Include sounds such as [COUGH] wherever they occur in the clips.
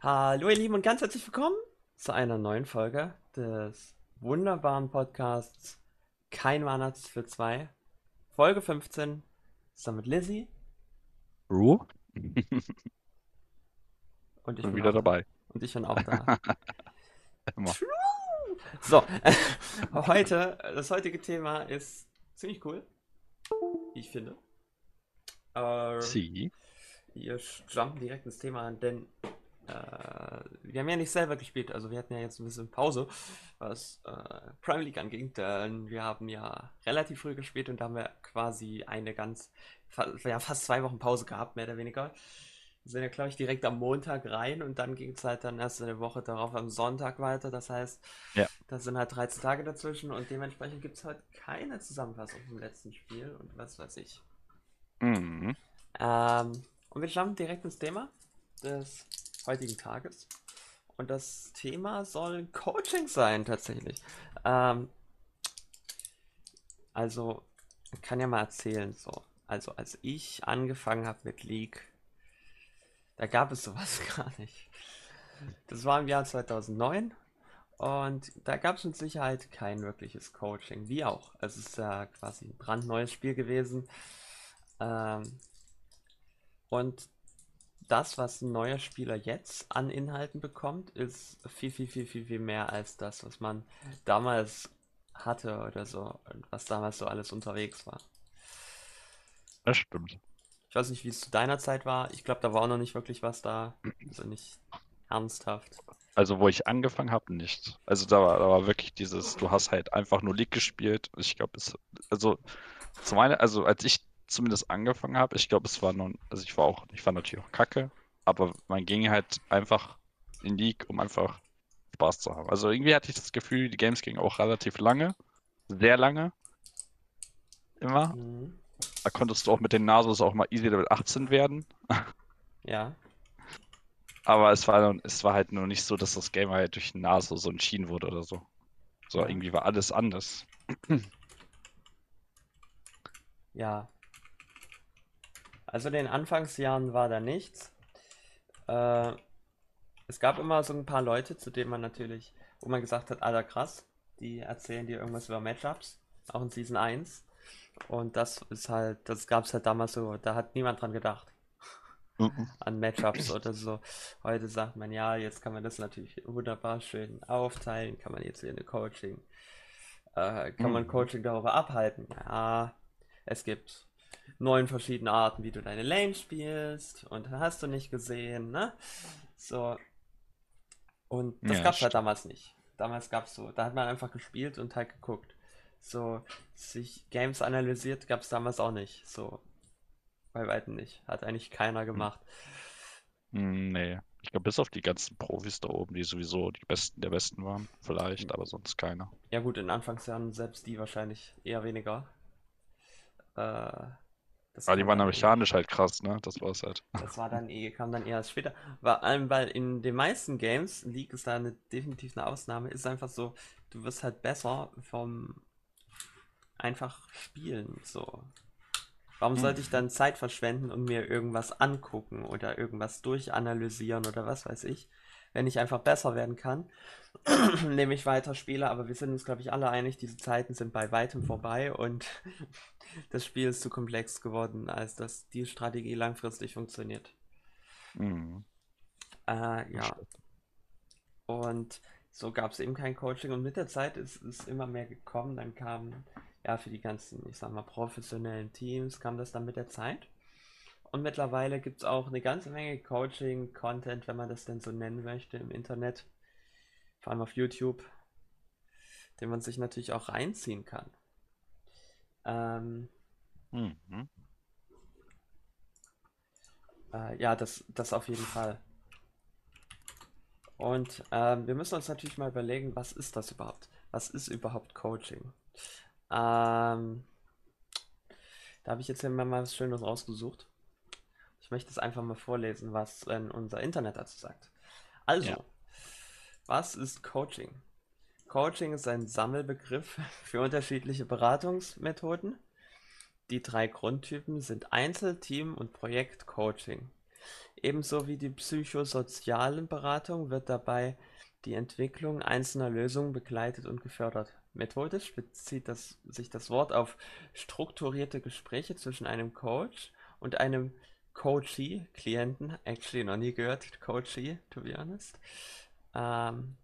Hallo ihr Lieben und ganz herzlich willkommen zu einer neuen Folge des wunderbaren Podcasts Kein Weihnachts für zwei. Folge 15 zusammen mit Lizzie Ru? [LAUGHS] und ich Bin wieder auch, dabei. und ich bin auch da. [LAUGHS] Immer. So, [LAUGHS] heute, das heutige Thema ist ziemlich cool, ich finde. Äh, Sie? Wir jumpen direkt ins Thema an, denn wir haben ja nicht selber gespielt, also wir hatten ja jetzt ein bisschen Pause, was äh, Premier League anging, denn wir haben ja relativ früh gespielt und da haben wir quasi eine ganz, ja, fast zwei Wochen Pause gehabt, mehr oder weniger. Wir sind ja, glaube ich, direkt am Montag rein und dann ging es halt dann erst eine Woche darauf am Sonntag weiter. Das heißt, Ja. da sind halt 13 Tage dazwischen und dementsprechend gibt es heute keine Zusammenfassung vom letzten Spiel und was weiß ich. Mhm. Ähm, und wir jumpen direkt ins Thema des heutigen Tages. Und das Thema soll Coaching sein, tatsächlich. Ähm, also, ich kann ja mal erzählen, so. Also, als ich angefangen habe mit League, da gab es sowas [LAUGHS] gar nicht. Das war im Jahr 2009 und da gab es mit Sicherheit kein wirkliches Coaching, wie auch. Es ist ja quasi ein brandneues Spiel gewesen. Ähm, und das, was ein neuer Spieler jetzt an Inhalten bekommt, ist viel, viel, viel, viel, viel mehr als das, was man damals hatte oder so, und was damals so alles unterwegs war. Das stimmt. Ich weiß nicht, wie es zu deiner Zeit war. Ich glaube, da war auch noch nicht wirklich was da. Also nicht ernsthaft. Also, wo ich angefangen habe, nicht. Also, da war, da war wirklich dieses, du hast halt einfach nur League gespielt. Ich glaube, es, also, zu meiner, also, als ich zumindest angefangen habe, ich glaube, es war noch, also, ich war auch, ich war natürlich auch kacke, aber man ging halt einfach in League, um einfach Spaß zu haben. Also, irgendwie hatte ich das Gefühl, die Games gingen auch relativ lange, sehr lange. Immer. Mhm. Da konntest du auch mit den Nasos auch mal easy Level 18 werden. Ja. Aber es war, es war halt nur nicht so, dass das Game halt durch Naso so entschieden wurde oder so. So, irgendwie war alles anders. Ja. Also in den Anfangsjahren war da nichts. Äh, es gab immer so ein paar Leute, zu denen man natürlich, wo man gesagt hat, alter krass, die erzählen dir irgendwas über Matchups, auch in Season 1. Und das ist halt, das gab es halt damals so, da hat niemand dran gedacht, [LAUGHS] an Matchups oder so. Heute sagt man, ja, jetzt kann man das natürlich wunderbar schön aufteilen, kann man jetzt hier eine Coaching, äh, kann man Mhm. Coaching darüber abhalten. Ja, es gibt neun verschiedene Arten, wie du deine Lane spielst und hast du nicht gesehen, ne? So. Und das Ja, gab's halt damals nicht. Damals gab's so, da hat man einfach gespielt und halt geguckt. So, sich Games analysiert gab's damals auch nicht. So, bei weitem nicht. Hat eigentlich keiner gemacht. Hm, Nee. Ich glaube, bis auf die ganzen Profis da oben, die sowieso die Besten der Besten waren. Vielleicht, aber sonst keiner. Ja gut, in Anfangsjahren selbst die wahrscheinlich eher weniger. Äh, das Aber die waren dann mechanisch halt krass, ne? Das war's halt. [LAUGHS] Das war dann eh, kam dann eher erst später. Vor allem, weil in den meisten Games, League ist da eine, definitiv eine Ausnahme, ist einfach so, du wirst halt besser vom einfach spielen, so. Warum sollte ich dann Zeit verschwenden und mir irgendwas angucken oder irgendwas durchanalysieren oder was weiß ich, wenn ich einfach besser werden kann, [CLEARS THROAT] indem ich weiter spiele, aber wir sind uns, glaube ich, alle einig, diese Zeiten sind bei weitem vorbei und [LAUGHS] das Spiel ist zu komplex geworden, als dass die Strategie langfristig funktioniert. Mhm. Äh, ja, und so gab es eben kein Coaching und mit der Zeit ist es immer mehr gekommen. Dann kam, ja, für die ganzen, ich sag mal, professionellen Teams kam das dann mit der Zeit. Und mittlerweile gibt es auch eine ganze Menge Coaching-Content, wenn man das denn so nennen möchte, im Internet. Vor allem auf YouTube, den man sich natürlich auch reinziehen kann. Ähm, Mhm. Äh, ja, das, das auf jeden Fall. Und ähm, wir müssen uns natürlich mal überlegen, was ist das überhaupt? Was ist überhaupt Coaching? Ähm, da habe ich jetzt hier mal was Schönes rausgesucht. Ich möchte es einfach mal vorlesen, was denn unser Internet dazu sagt. Also, Ja. was ist Coaching? Coaching ist ein Sammelbegriff [LAUGHS] für unterschiedliche Beratungsmethoden. Die drei Grundtypen sind Einzel-, Team- und Projektcoaching. Ebenso wie die psychosozialen Beratung wird dabei die Entwicklung einzelner Lösungen begleitet und gefördert. Methodisch bezieht das, sich das Wort auf strukturierte Gespräche zwischen einem Coach und einem Coachee, Klienten, actually noch nie gehört, Coachee, to be honest. Ähm,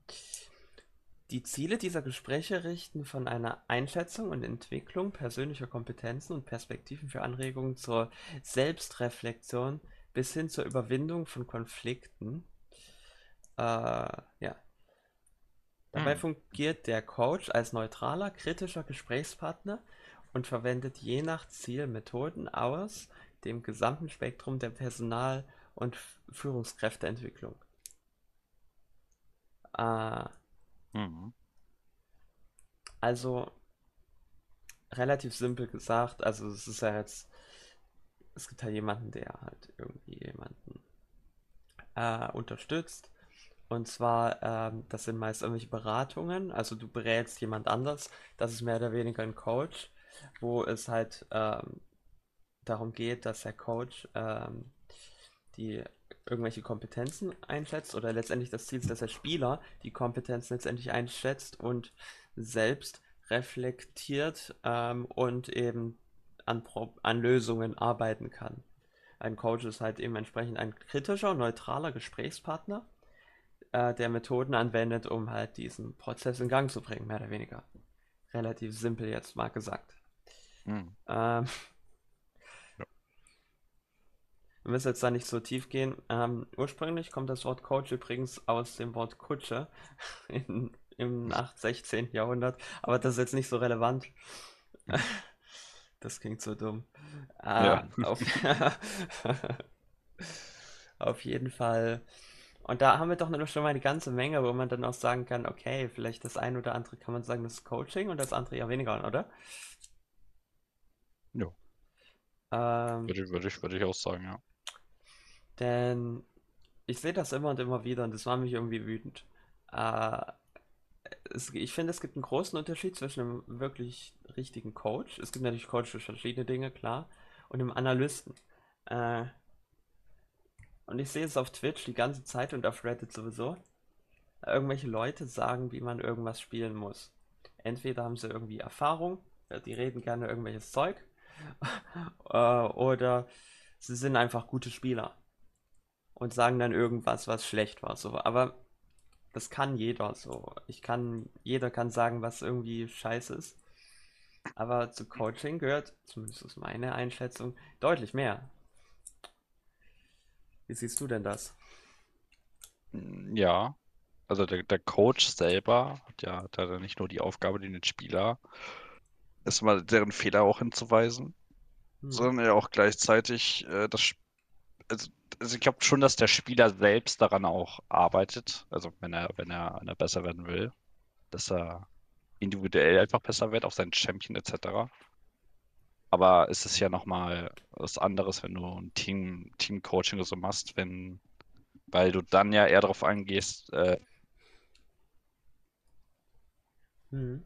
die Ziele dieser Gespräche richten von einer Einschätzung und Entwicklung persönlicher Kompetenzen und Perspektiven für Anregungen zur Selbstreflexion bis hin zur Überwindung von Konflikten. Äh, ja. Dabei Hm. fungiert der Coach als neutraler, kritischer Gesprächspartner und verwendet je nach Ziel Methoden aus dem gesamten Spektrum der Personal- und Führungskräfteentwicklung. Äh, Mhm. Also relativ simpel gesagt, also es ist ja jetzt, es gibt halt jemanden, der halt irgendwie jemanden äh, unterstützt. Und zwar, ähm, das sind meist irgendwelche Beratungen, also du berätst jemand anders, das ist mehr oder weniger ein Coach, wo es halt ähm, darum geht, dass der Coach ähm, die irgendwelche Kompetenzen einschätzt oder letztendlich das Ziel ist, dass der Spieler die Kompetenzen letztendlich einschätzt und selbst reflektiert ähm, und eben an, Pro an Lösungen arbeiten kann. Ein Coach ist halt eben entsprechend ein kritischer, neutraler Gesprächspartner, äh, der Methoden anwendet, um halt diesen Prozess in Gang zu bringen, mehr oder weniger. Relativ simpel jetzt mal gesagt. Mhm. Ähm. Wir müssen jetzt da nicht so tief gehen. Ähm, ursprünglich kommt das Wort Coach übrigens aus dem Wort Kutsche [LAUGHS] in, im 8., 16. Jahrhundert, aber das ist jetzt nicht so relevant. Das klingt so dumm. Ja. Ah, auf, [LAUGHS] auf jeden Fall. Und da haben wir doch schon mal eine ganze Menge, wo man dann auch sagen kann, okay, vielleicht das eine oder andere kann man sagen, das ist Coaching und das andere ja weniger, oder? Ja, Ähm, würde würde ich, würde ich auch sagen, ja. Denn ich sehe das immer und immer wieder und das macht mich irgendwie wütend. Äh, es, ich finde, es gibt einen großen Unterschied zwischen einem wirklich richtigen Coach. Es gibt natürlich Coach für verschiedene Dinge, klar, und einem Analysten. Äh, und ich sehe es auf Twitch die ganze Zeit und auf Reddit sowieso. Irgendwelche Leute sagen, wie man irgendwas spielen muss. Entweder haben sie irgendwie Erfahrung, äh, die reden gerne irgendwelches Zeug, [LAUGHS] äh, oder sie sind einfach gute Spieler und sagen dann irgendwas, was schlecht war. So. Aber das kann jeder so. Ich kann, jeder kann sagen, was irgendwie scheiße ist. Aber zu Coaching gehört, zumindest ist meine Einschätzung, deutlich mehr. Wie siehst du denn das? Mm, Ja, also der, der Coach selber hat ja, hat ja nicht nur die Aufgabe, den Spieler erstmal deren Fehler auch hinzuweisen, Hm. sondern ja auch gleichzeitig äh, das, also, also ich glaube schon, dass der Spieler selbst daran auch arbeitet, also wenn er, wenn er, wenn er besser werden will, dass er individuell einfach besser wird, auf sein Champion etc. Aber es ist ja nochmal was anderes, wenn du ein Team, Team-Coaching oder so machst, wenn, weil du dann ja eher darauf eingehst, äh, Hm.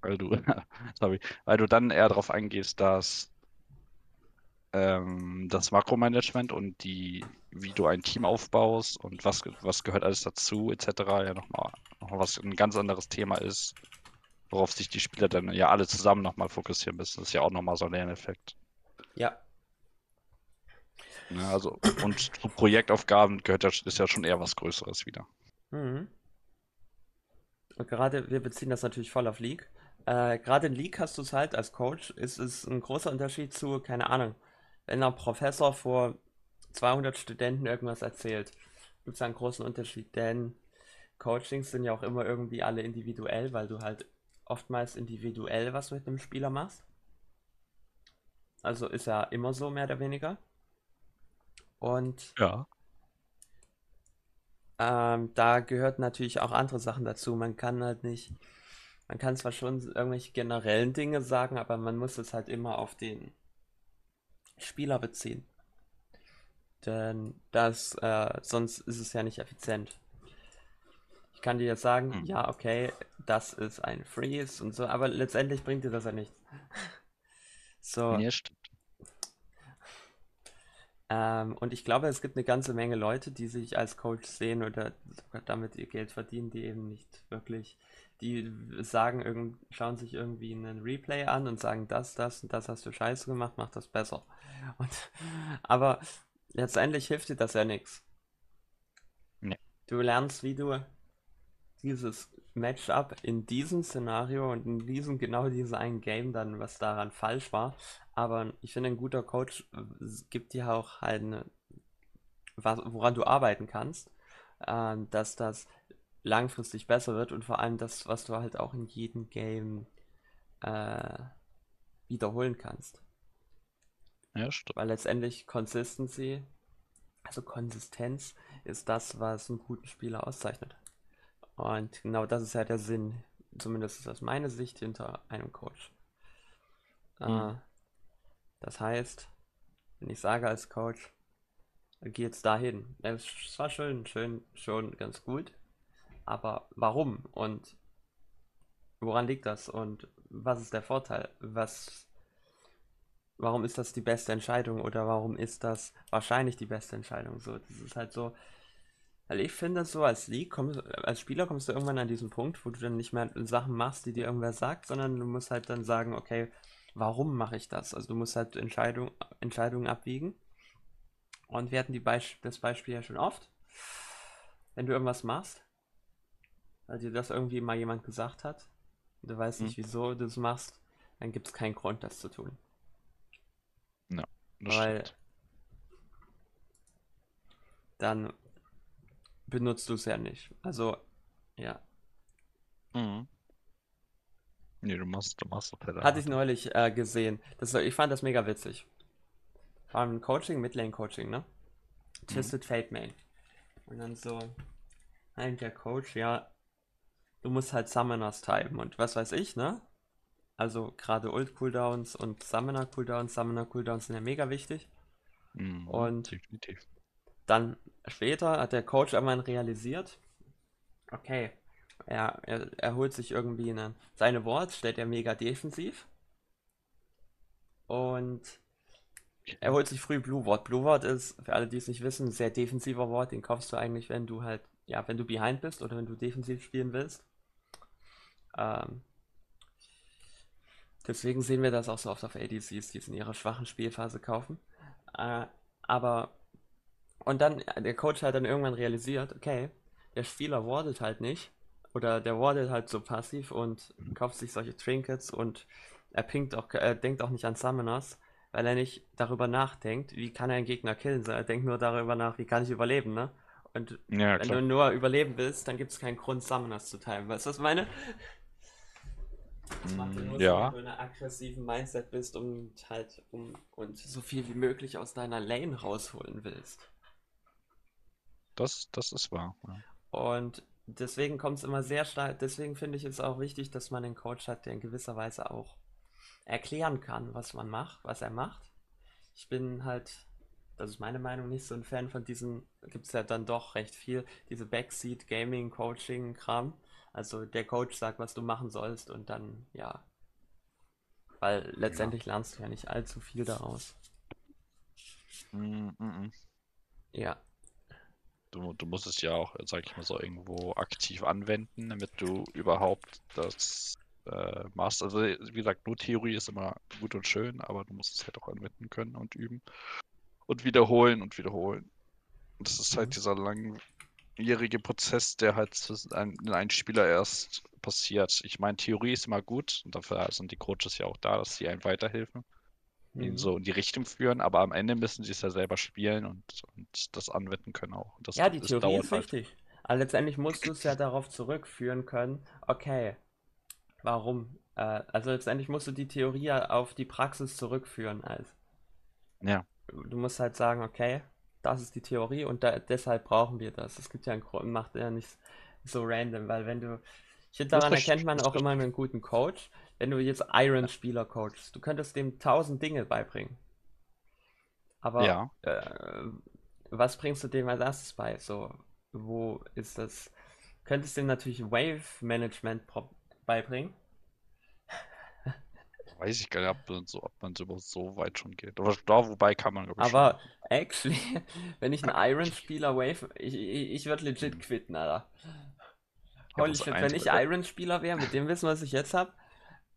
weil du, [LAUGHS] sorry, weil du dann eher darauf eingehst, dass ähm, das Makromanagement und die, wie du ein Team aufbaust und was, was gehört alles dazu, etc., ja nochmal noch mal was ein ganz anderes Thema ist, worauf sich die Spieler dann ja alle zusammen nochmal fokussieren müssen. Das ist ja auch nochmal so ein Lerneffekt. Ja, Ne? Also, und zu Projektaufgaben gehört ja, ist ja schon eher was Größeres wieder. Mhm. Und gerade, wir beziehen das natürlich voll auf League. Äh, gerade in League hast du es halt als Coach, ist es ein großer Unterschied zu, keine Ahnung, wenn ein Professor vor 200 Studenten irgendwas erzählt, gibt es einen großen Unterschied, denn Coachings sind ja auch immer irgendwie alle individuell, weil du halt oftmals individuell was mit dem Spieler machst. Also ist ja immer so, mehr oder weniger. Und Ja. Ähm, da gehört natürlich auch andere Sachen dazu. Man kann halt nicht, man kann zwar schon irgendwelche generellen Dinge sagen, aber man muss es halt immer auf den Spieler beziehen. Denn das, äh, sonst ist es ja nicht effizient. Ich kann dir jetzt sagen, Hm. ja, okay, das ist ein Freeze und so, aber letztendlich bringt dir das ja nichts. So, Nee, stimmt. Ähm, und ich glaube, es gibt eine ganze Menge Leute, die sich als Coach sehen oder sogar damit ihr Geld verdienen, die eben nicht wirklich, die sagen, irgend, schauen sich irgendwie einen Replay an und sagen, das, das und das hast du scheiße gemacht, mach das besser. [LAUGHS] Und, aber letztendlich hilft dir das ja nichts. Nee. Du lernst, wie du dieses Matchup in diesem Szenario und in diesem, genau diesem einen Game dann, was daran falsch war. Aber ich finde, ein guter Coach äh, gibt dir auch halt eine, was, woran du arbeiten kannst, äh, dass das langfristig besser wird und vor allem das, was du halt auch in jedem Game äh, wiederholen kannst. Ja, stimmt. Weil letztendlich Consistency, also Konsistenz, ist das, was einen guten Spieler auszeichnet. Und genau das ist ja der Sinn, zumindest ist das meine Sicht hinter einem Coach. Mhm. Äh, das heißt, wenn ich sage als Coach, geh jetzt dahin. Es war schön, schön, schon ganz gut. Aber warum? Und woran liegt das? Und was ist der Vorteil? Was, warum ist das die beste Entscheidung? Oder warum ist das wahrscheinlich die beste Entscheidung? So, das ist halt so, weil ich finde, so als League, kommst, als Spieler kommst du irgendwann an diesen Punkt, wo du dann nicht mehr Sachen machst, die dir irgendwer sagt, sondern du musst halt dann sagen, okay, warum mache ich das? Also du musst halt Entscheidung, Entscheidungen abwiegen. Und wir hatten die Beisp das Beispiel ja schon oft. Wenn du irgendwas machst, weil dir das irgendwie mal jemand gesagt hat, du weißt nicht, Mhm. wieso du es machst, dann gibt es keinen Grund, das zu tun. Ja, das Weil stimmt. dann benutzt du es ja nicht. Also, ja. Mhm. Nee, du machst, du machst auf der Hatte ich neulich äh, gesehen. Das, ich fand das mega witzig. War ein Coaching, Midlane-Coaching, ne? Twisted Fate Main. Und dann so, nein, der Coach, ja, du musst halt Summoners typen und was weiß ich, ne? Also gerade Ult-Cooldowns und Summoner-Cooldowns, Summoner-Cooldowns sind ja mega wichtig. Mhm, Und definitiv. dann später hat der Coach irgendwann realisiert, okay, er, er, er holt sich irgendwie eine, seine Wort, stellt er mega defensiv. Und er holt sich früh Blue Ward. Blue Ward ist, für alle, die es nicht wissen, ein sehr defensiver Wort. Den kaufst du eigentlich, wenn du halt, ja, wenn du behind bist oder wenn du defensiv spielen willst. Ähm, deswegen sehen wir das auch so oft auf ADCs, die es in ihrer schwachen Spielphase kaufen. Äh, aber, und dann, der Coach hat dann irgendwann realisiert, okay, der Spieler wardet halt nicht. Oder der wardet halt so passiv und kauft sich solche Trinkets und er pinkt auch, er denkt auch nicht an Summoners, weil er nicht darüber nachdenkt, wie kann er einen Gegner killen, sondern er denkt nur darüber nach, wie kann ich überleben, ne? Und Ja, wenn du nur überleben willst, dann gibt es keinen Grund, Summoners zu teilen. Weißt du, was ich meine? Das macht ja Mm, nur ja. Sinn, wenn du in einem aggressiven Mindset bist und halt um und so viel wie möglich aus deiner Lane rausholen willst. Das, das ist wahr. Ja. Und deswegen kommt es immer sehr stark, deswegen finde ich es auch wichtig, dass man einen Coach hat, der in gewisser Weise auch erklären kann, was man macht, was er macht. Ich bin halt, das ist meine Meinung, nicht so ein Fan von diesen, gibt es ja dann doch recht viel, diese Backseat Gaming Coaching Kram. Also der Coach sagt, was du machen sollst und dann, ja. Weil letztendlich lernst du ja nicht allzu viel daraus. Mm, mm, mm. Ja. Du, du musst es ja auch, sag ich mal so, irgendwo aktiv anwenden, damit du überhaupt das äh, machst. Also, wie gesagt, nur Theorie ist immer gut und schön, aber du musst es halt auch anwenden können und üben. Und wiederholen und wiederholen. Und das ist halt Mhm. dieser langjährige Prozess, der halt in einem Spieler erst passiert. Ich meine, Theorie ist immer gut und dafür sind die Coaches ja auch da, dass sie einem weiterhelfen, ihn Mhm. so in die Richtung führen, aber am Ende müssen sie es ja selber spielen und, und das anwenden können auch. Das, Ja, die Theorie ist halt. wichtig. Aber letztendlich musst du es ja darauf zurückführen können, okay, warum? Äh, also letztendlich musst du die Theorie ja auf die Praxis zurückführen. Also Ja, du musst halt sagen, okay, das ist die Theorie und da, deshalb brauchen wir das. Es gibt ja einen Grund, macht ja nicht so random, weil wenn du, ich finde, daran erkennt man auch immer einen guten Coach. Wenn du jetzt Iron-Spieler coachst, du könntest dem tausend Dinge beibringen. Aber ja. äh, was bringst du dem als erstes bei? So, wo ist das? Könntest du dem natürlich Wave Management pro- beibringen. Weiß ich gar nicht, ob man so, ob man so, so weit schon geht. Aber da, wobei kann man, glaube ich, schon. Aber Actually, [LAUGHS] wenn ich einen Iron-Spieler wave, ich, ich, ich würde legit quitten, Alter. Holy shit, wenn ich Iron-Spieler wäre, mit dem Wissen, was ich jetzt habe,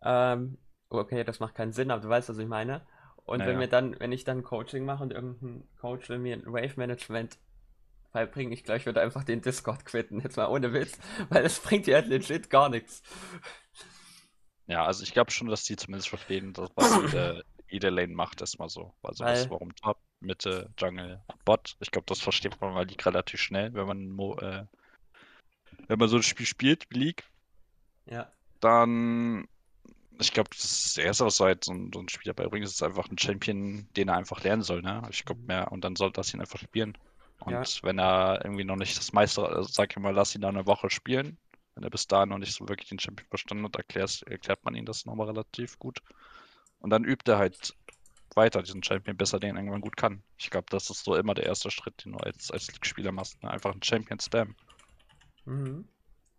ähm, okay, das macht keinen Sinn, aber du weißt, was ich meine. Und naja. wenn wir dann, wenn ich dann Coaching mache und irgendein Coach will mir ein Wave-Management beibringen, ich glaube, ich würde einfach den Discord quitten, jetzt mal ohne Witz, [LAUGHS] weil das bringt dir halt legit gar nichts. Ja, also ich glaube schon, dass die zumindest verstehen, dass was jede, jede Lane macht, erstmal so. Also weil... das, warum Top, Mitte, Jungle, Bot. Ich glaube, das versteht man mal relativ schnell, wenn man äh, wenn man so ein Spiel spielt wie League. Ja. Dann ich glaube, das Erste, was so, halt so, ein, so ein Spieler beibringt, ist einfach ein Champion, den er einfach lernen soll. Ne? Ich glaube mehr, und dann soll das ihn einfach spielen. Und ja. wenn er irgendwie noch nicht das meiste, also sag ich mal, lass ihn da eine Woche spielen. Wenn er bis dahin noch nicht so wirklich den Champion verstanden hat, erklärt, erklärt man ihm das nochmal relativ gut. Und dann übt er halt weiter diesen Champion, besser den irgendwann gut kann. Ich glaube, das ist so immer der erste Schritt, den du als, als Spieler machst. Ne? Einfach einen Champion spam. Mhm.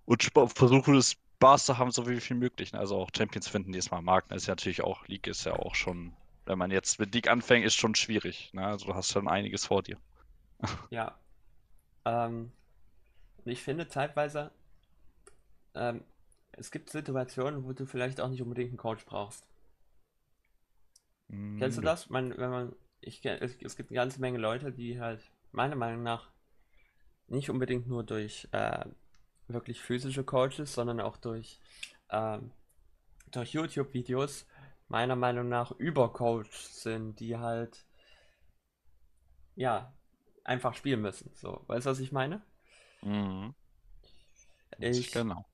Und versuche es Spaß zu haben, so wie viel möglich. Ne? Also auch Champions finden, die es mal mag. Das ist ja natürlich auch, League ist ja auch schon, wenn man jetzt mit League anfängt, ist schon schwierig. Ne? Also du hast schon einiges vor dir. Ja. Ähm, ich finde zeitweise, ähm, es gibt Situationen, wo du vielleicht auch nicht unbedingt einen Coach brauchst. Mm, Kennst du das? Man, wenn man, ich, es, es gibt eine ganze Menge Leute, die halt meiner Meinung nach nicht unbedingt nur durch äh, wirklich physische Coaches, sondern auch durch, ähm, durch YouTube-Videos meiner Meinung nach übercoached sind, die halt ja einfach spielen müssen. So, weißt du, was ich meine? Mhm. Ich, genau.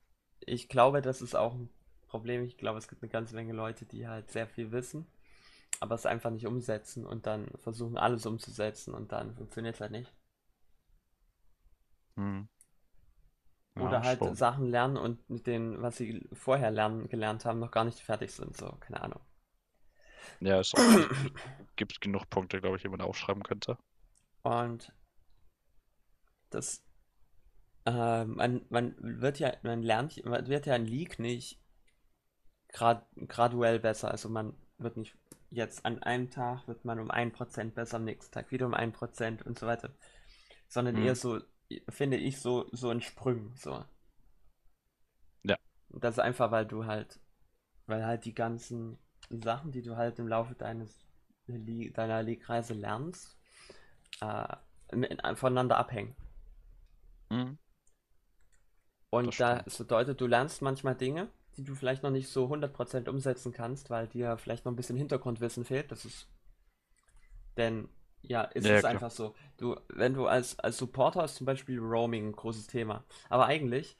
Ich glaube, das ist auch ein Problem. Ich glaube, es gibt eine ganze Menge Leute, die halt sehr viel wissen, aber es einfach nicht umsetzen und dann versuchen, alles umzusetzen und dann funktioniert es halt nicht. Mhm. Oder halt schon. Sachen lernen und mit denen, was sie vorher lernen, gelernt haben, noch gar nicht fertig sind. So, keine Ahnung. Ja, es [CLEARS THROAT] gibt genug Punkte, glaube ich, die man aufschreiben könnte. Und das, äh, man, man wird ja, man lernt, man wird ja in League nicht grad, graduell besser. Also man wird nicht jetzt an einem Tag wird man um ein Prozent besser, am nächsten Tag wieder um ein Prozent und so weiter. Sondern hm. eher so finde ich, so, so in Sprüngen. So. Ja. Das ist einfach, weil du halt, weil halt die ganzen Sachen, die du halt im Laufe deines deiner League-Reise lernst, äh, voneinander abhängen. Mhm. Und das, das bedeutet, du lernst manchmal Dinge, die du vielleicht noch nicht so 100% umsetzen kannst, weil dir vielleicht noch ein bisschen Hintergrundwissen fehlt. Das ist. Denn ja, ist ja, es klar. einfach so. Du, wenn du als, als Supporter ist zum Beispiel Roaming ein großes Thema. Aber eigentlich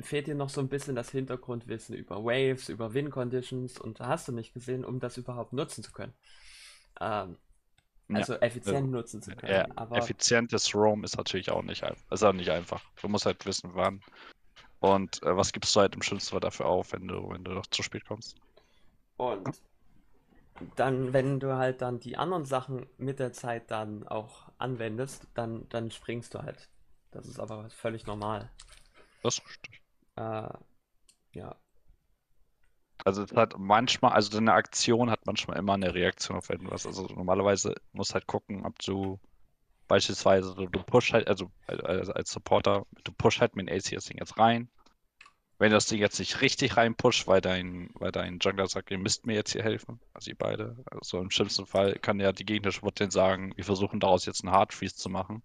fehlt dir noch so ein bisschen das Hintergrundwissen über Waves, über Win Conditions und hast du nicht gesehen, um das überhaupt nutzen zu können. Ähm, also ja, effizient ja, nutzen zu können. Ja, aber effizientes Roam ist natürlich auch nicht, ist auch nicht einfach. Du musst halt wissen, wann. Und äh, was gibst du halt im schlimmsten Fall dafür auf, wenn du, wenn du noch zu spät kommst? Und dann, wenn du halt dann die anderen Sachen mit der Zeit dann auch anwendest, dann, dann springst du halt. Das ist aber völlig normal. Das ist richtig. Äh, ja. Also es hat manchmal, also eine Aktion hat manchmal immer eine Reaktion auf etwas. Also normalerweise musst halt gucken, ob du beispielsweise du, du push halt, also als, als Supporter, du push halt mit dem AC das Ding jetzt rein wenn das Ding jetzt nicht richtig reinpusht, weil dein, weil dein Jungler sagt, ihr müsst mir jetzt hier helfen, also ihr beide. Also im schlimmsten Fall kann ja die gegnerische Bot sagen, wir versuchen daraus jetzt einen Hardfreeze zu machen,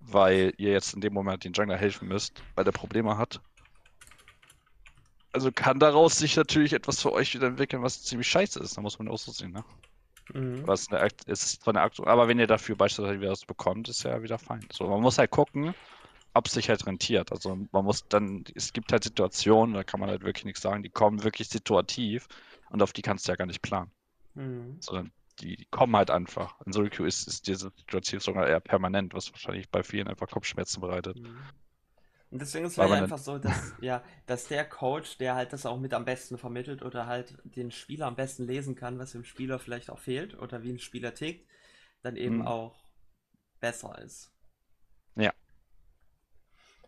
weil ihr jetzt in dem Moment den Jungler helfen müsst, weil der Probleme hat. Also kann daraus sich natürlich etwas für euch wieder entwickeln, was ziemlich scheiße ist. Da muss man auch so sehen, ne? Mhm. Was eine, ist zwar eine Aktion, aber wenn ihr dafür beispielsweise wieder was bekommt, ist ja wieder fein. So, man muss halt gucken, ob es sich halt rentiert. Also man muss dann, es gibt halt Situationen, da kann man halt wirklich nichts sagen, die kommen wirklich situativ und auf die kannst du ja gar nicht planen. Mhm. Sondern die, die, kommen halt einfach. In Solitude ist, ist diese Situation sogar eher permanent, was wahrscheinlich bei vielen einfach Kopfschmerzen bereitet. Mhm. Und deswegen ist es halt einfach so, dass, [LAUGHS] ja, dass der Coach, der halt das auch mit am besten vermittelt oder halt den Spieler am besten lesen kann, was dem Spieler vielleicht auch fehlt oder wie ein Spieler tickt, dann eben mhm. auch besser ist. Ja.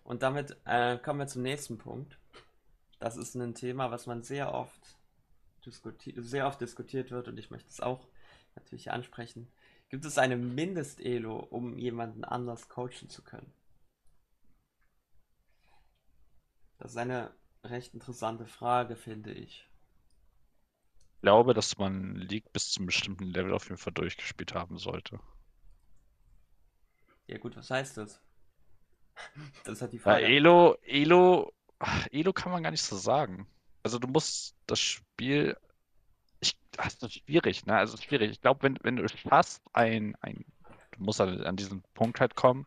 Und damit äh, kommen wir zum nächsten Punkt. Das ist ein Thema, was man sehr oft, diskutiert, sehr oft diskutiert wird und ich möchte es auch natürlich ansprechen. Gibt es eine Mindest-Elo, um jemanden anders coachen zu können? Das ist eine recht interessante Frage, finde ich. Ich glaube, dass man League bis zum bestimmten Level auf jeden Fall durchgespielt haben sollte. Ja gut, was heißt das? [LAUGHS] Das hat die Bei Frage. Elo, Elo, ach, Elo kann man gar nicht so sagen. Also du musst das Spiel, ich, das ist schwierig, ne? Also schwierig. Ich glaube, wenn, wenn du fast ein, ein, du musst halt an diesen Punkt halt kommen,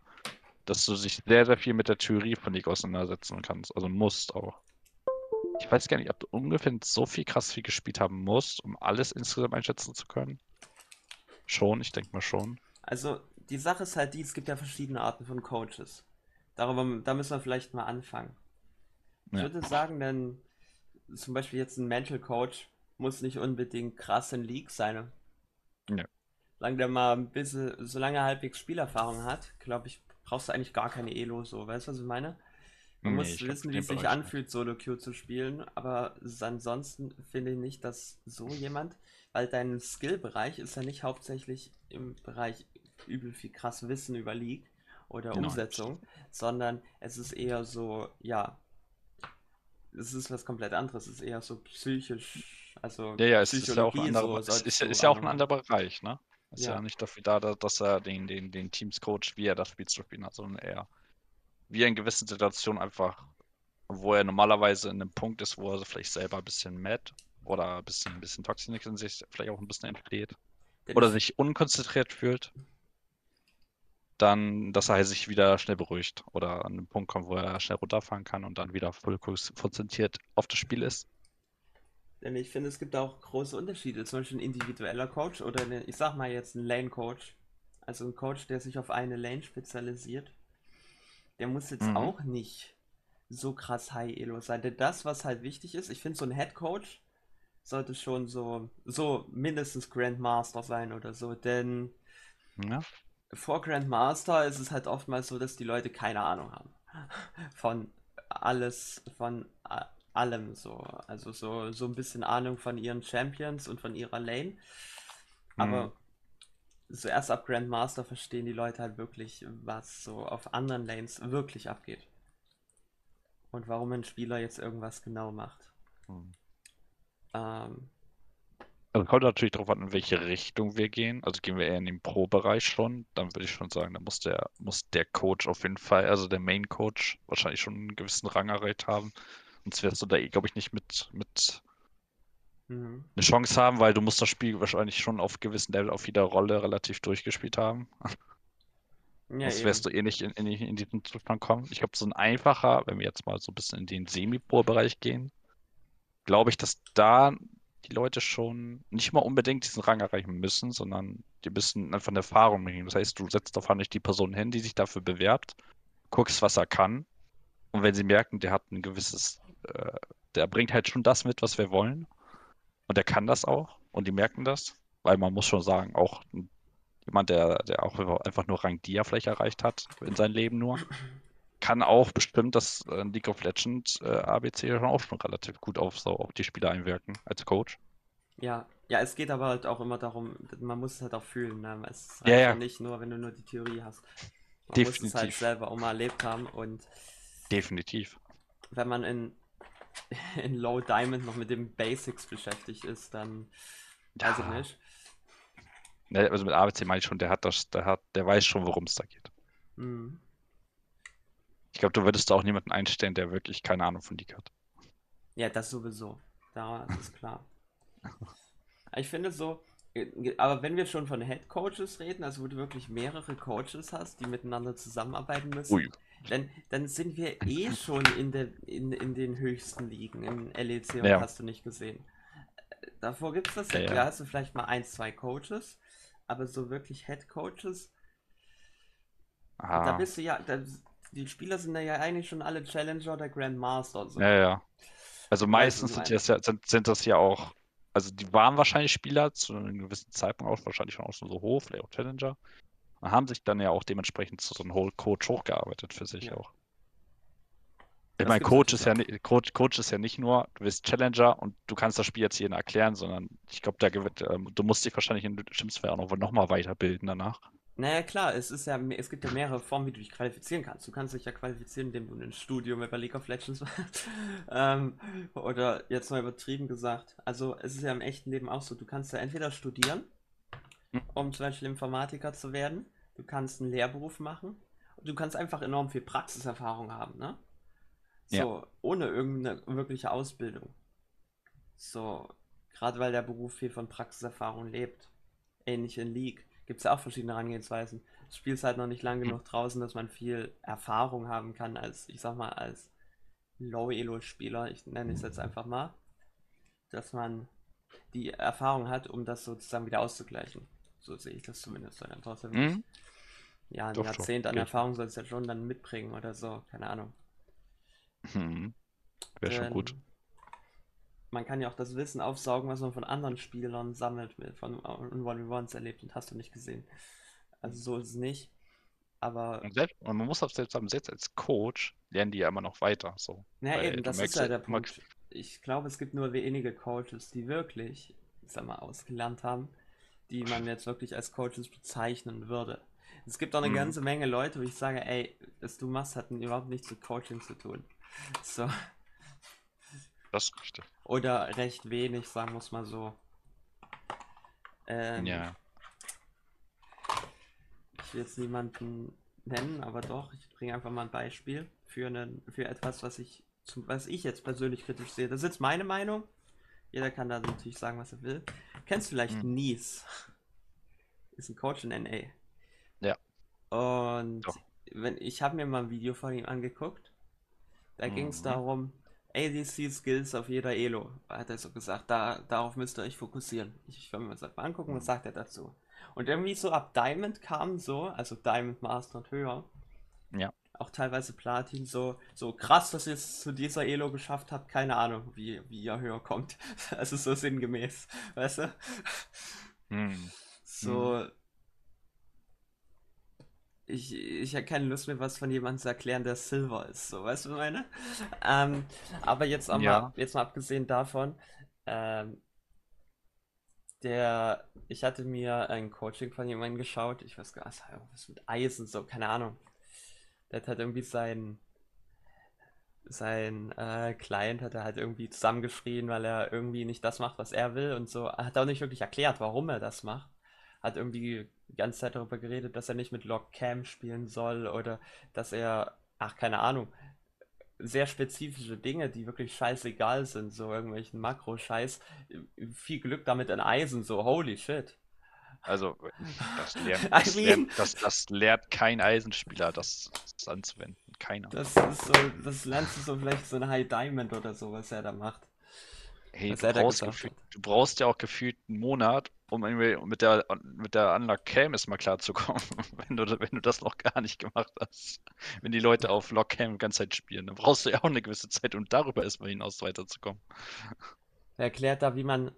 dass du dich sehr, sehr viel mit der Theorie von League auseinandersetzen kannst. Also musst auch. Ich weiß gar nicht, ob du ungefähr so viel krass viel gespielt haben musst, um alles insgesamt einschätzen zu können. Schon, ich denke mal schon. Also die Sache ist halt die, es gibt ja verschiedene Arten von Coaches. Darüber, da müssen wir vielleicht mal anfangen. Ich Ja. würde sagen, denn zum Beispiel jetzt ein Mental Coach muss nicht unbedingt krass in League sein. Ja. Solange der mal ein bisschen, solange er halbwegs Spielerfahrung hat, glaube ich, brauchst du eigentlich gar keine Elo so. Weißt du, was ich meine? Man Nee, muss wissen, wie es sich nicht. anfühlt, Solo Queue zu spielen, aber ansonsten finde ich nicht, dass so jemand, weil dein Skill-Bereich ist ja nicht hauptsächlich im Bereich übel viel krass Wissen über League oder Genau, Umsetzung, sondern es ist eher so, ja, es ist was komplett anderes, es ist eher so psychisch, also Ja, ja, es ist ja auch ein Psychologie, anderer, so es solltest ist, ja- du ist ja auch ein Ahnung haben. anderer Bereich, ne? Ist ja Ja. nicht dafür da, da- dass er den, den, den Teams coacht, wie er das Spiel zu spielen hat, sondern eher, wie er in gewissen Situationen einfach, wo er normalerweise in einem Punkt ist, wo er vielleicht selber ein bisschen mad oder ein bisschen, ein bisschen Toxic in sich vielleicht auch ein bisschen entsteht Denn oder ich- sich unkonzentriert fühlt, dann, dass er sich wieder schnell beruhigt oder an einen Punkt kommt, wo er schnell runterfahren kann und dann wieder voll konzentriert auf das Spiel ist. Denn ich finde, es gibt auch große Unterschiede. Zum Beispiel ein individueller Coach oder eine, ich sag mal jetzt ein Lane-Coach. Also ein Coach, der sich auf eine Lane spezialisiert. Der muss jetzt Mhm. auch nicht so krass High-Elo sein. Denn das, was halt wichtig ist, ich finde, so ein Head-Coach sollte schon so, so mindestens Grandmaster sein oder so. Denn Ja? vor Grandmaster ist es halt oftmals so, dass die Leute keine Ahnung haben. [LAUGHS] Von alles, von allem so. Also so, so ein bisschen Ahnung von ihren Champions und von ihrer Lane. Aber Mhm. so erst ab Grandmaster verstehen die Leute halt wirklich, was so auf anderen Lanes wirklich abgeht. Und warum ein Spieler jetzt irgendwas genau macht. Hm. Ähm, Also kommt natürlich darauf an, in welche Richtung wir gehen. Also gehen wir eher in den Pro-Bereich schon, dann würde ich schon sagen, da muss der, muss der Coach auf jeden Fall, also der Main Coach, wahrscheinlich schon einen gewissen Rang erreicht haben. Sonst wirst du da, glaube ich, nicht mit, mit mhm. eine Chance haben, weil du musst das Spiel wahrscheinlich schon auf gewissen Level auf jeder Rolle relativ durchgespielt haben. Ja, Sonst wirst du eh nicht in, in, in diesen Zustand kommen. Ich glaube, so ein einfacher, wenn wir jetzt mal so ein bisschen in den Semi-Pro-Bereich gehen, glaube ich, dass da die Leute schon nicht mal unbedingt diesen Rang erreichen müssen, sondern die müssen einfach eine Erfahrung mitnehmen. Das heißt, du setzt auf nicht die Person hin, die sich dafür bewerbt, guckst, was er kann. Und wenn sie merken, der hat ein gewisses, äh, der bringt halt schon das mit, was wir wollen. Und der kann das auch. Und die merken das. Weil man muss schon sagen, auch jemand, der, der auch einfach nur Rang Dia vielleicht erreicht hat in seinem Leben nur, kann auch bestimmt das äh, League of Legends äh, ABC schon auch schon relativ gut auf, so, auf die Spieler einwirken als Coach. Ja, ja, es geht aber halt auch immer darum, man muss es halt auch fühlen. Ne? Es reicht Ja, ja ja. nicht nur, wenn du nur die Theorie hast. Man muss es halt Definitiv. selber auch mal erlebt haben und Definitiv. wenn man in, [LAUGHS] in Low Diamond noch mit den Basics beschäftigt ist, dann weiß ich nicht. Ne, also mit ABC meine ich schon, der hat das, der hat, der weiß schon, worum es da geht. Mhm. Ich glaube, du würdest da auch niemanden einstellen, der wirklich keine Ahnung von League hat. Ja, das sowieso. Da das ist klar. [LAUGHS] Ich finde so, äh, aber wenn wir schon von Head Coaches reden, also wo du wirklich mehrere Coaches hast, die miteinander zusammenarbeiten müssen, Ui. Dann, dann sind wir eh schon in, der, in, in den höchsten Ligen, im LEC und Ja. hast du nicht gesehen. Äh, Davor gibt es das, Ja, ja, da hast du vielleicht mal ein, zwei Coaches, aber so wirklich Head Coaches, da Ah. bist du ja, da, die Spieler sind ja eigentlich schon alle Challenger oder Grandmaster. So. Ja, ja. Also meistens sind, das ja, sind, sind das ja auch, also die waren wahrscheinlich Spieler zu einem gewissen Zeitpunkt auch wahrscheinlich schon auch schon so hoch, vielleicht auch Challenger. Und haben sich dann ja auch dementsprechend zu so einem Whole Coach hochgearbeitet für sich Ja. auch. Ich Das meine, Coach ist ja Coach, Coach ist ja nicht nur, du bist Challenger und du kannst das Spiel jetzt jedem erklären, sondern ich glaube, da gewinnt, ähm, du musst dich wahrscheinlich in Fall auch noch, noch mal weiterbilden danach. Naja, klar, es ist ja, es gibt ja mehrere Formen, wie du dich qualifizieren kannst. Du kannst dich ja qualifizieren, indem du ein Studium über League of Legends machst. [LAUGHS] ähm, oder jetzt mal übertrieben gesagt. Also, es ist ja im echten Leben auch so. Du kannst ja entweder studieren, Hm. um zum Beispiel Informatiker zu werden. Du kannst einen Lehrberuf machen. Und du kannst einfach enorm viel Praxiserfahrung haben, ne? Ja. So, ohne irgendeine wirkliche Ausbildung. So, gerade weil der Beruf viel von Praxiserfahrung lebt. Ähnlich in League. Gibt es ja auch verschiedene Herangehensweisen. Das Spiel ist halt noch nicht lang genug draußen, dass man viel Erfahrung haben kann als, ich sag mal, als Low-Elo-Spieler, ich nenne es jetzt einfach mal, dass man die Erfahrung hat, um das sozusagen wieder auszugleichen. So sehe ich das zumindest. Dann brauchst du ja wirklich- Mhm. ja, ein Doch, doch, Jahrzehnt an geht. Erfahrung sollst du ja schon dann mitbringen oder so, keine Ahnung. Hm. Wäre schon gut. Man kann ja auch das Wissen aufsaugen, was man von anderen Spielern sammelt, von One v Ones erlebt und hast du nicht gesehen. Also so ist es nicht. Aber, Und, selbst, und man muss auch selbst sagen, selbst als Coach lernen die ja immer noch weiter. So. naja, Weil eben, das ist ja ja, der Punkt. Ich glaube, es gibt nur wenige Coaches, die wirklich, ich sag mal, ausgelernt haben, die man jetzt wirklich als Coaches bezeichnen würde. Es gibt auch eine Mhm. ganze Menge Leute, wo ich sage, ey, was du machst, hat überhaupt nichts mit Coaching zu tun. So. Das ist richtig. Oder recht wenig, sagen wir es mal so. Ähm, Ja. Ich will jetzt niemanden nennen, aber doch, ich bringe einfach mal ein Beispiel für, einen, für etwas, was ich, zum, was ich jetzt persönlich kritisch sehe. Das ist jetzt meine Meinung. Jeder kann da natürlich sagen, was er will. Kennst du vielleicht Hm. Nies? Ist ein Coach in NA. Ja. Und Doch. wenn, ich habe mir mal ein Video von ihm angeguckt. Da ging es Mhm. darum, ADC Skills auf jeder Elo, hat er so gesagt. Da, darauf müsst ihr euch fokussieren. Ich will mir das mal angucken, was Mhm. sagt er dazu. Und irgendwie so ab Diamond kam so, also Diamond Master und höher, Ja. Auch teilweise Platin, so, so krass, dass ihr es zu dieser Elo geschafft habt, keine Ahnung, wie, wie ihr höher kommt. [LAUGHS] Also so sinngemäß, weißt du? Hm. So. Ich, ich habe keine Lust mehr, was von jemandem zu erklären, der Silver ist, so, weißt du, meine? Ähm, aber jetzt auch Ja. mal, jetzt mal abgesehen davon, ähm, der, ich hatte mir ein Coaching von jemandem geschaut, ich weiß gar nicht, was mit Eisen, so, keine Ahnung. Der hat halt irgendwie sein, sein äh, Client hat er halt irgendwie zusammengeschrien, weil er irgendwie nicht das macht, was er will und so. Hat auch nicht wirklich erklärt, warum er das macht. Hat irgendwie die ganze Zeit darüber geredet, dass er nicht mit Log Cam spielen soll oder dass er, ach, keine Ahnung, sehr spezifische Dinge, die wirklich scheißegal sind, so irgendwelchen Makro-Scheiß. Viel Glück damit in Eisen, so holy shit. Also, das lernt, I [LAUGHS] das, mean- lernt, das, das lernt kein Eisenspieler, das, das anzuwenden. Keiner. Das ist so, das lernst du so vielleicht so ein High Diamond oder so, was er da macht. Hey, du brauchst, gefühlt, du brauchst ja auch gefühlt einen Monat, um irgendwie mit der, mit der Unlock Cam erstmal klarzukommen, [LAUGHS] wenn du, wenn du das noch gar nicht gemacht hast. Wenn die Leute auf Lock Cam die ganze Zeit spielen, dann brauchst du ja auch eine gewisse Zeit, um darüber erstmal hinaus weiterzukommen. Er erklärt da, wie man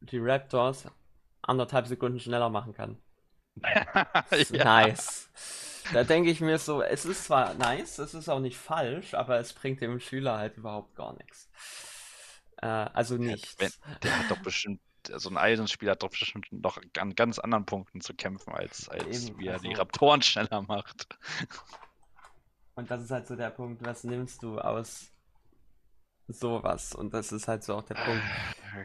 die Raptors anderthalb Sekunden schneller machen kann. [LAUGHS] Ja. Nice. Da denke ich mir so, es ist zwar nice, es ist auch nicht falsch, aber es bringt dem Schüler halt überhaupt gar nichts. Äh, also nichts. Wenn, der hat doch bestimmt, so ein Eisenspieler hat doch bestimmt noch an ganz anderen Punkten zu kämpfen, als, als Eben, wie er die also- Raptoren schneller macht. Und das ist halt so der Punkt, was nimmst du aus sowas? Und das ist halt so auch der Punkt.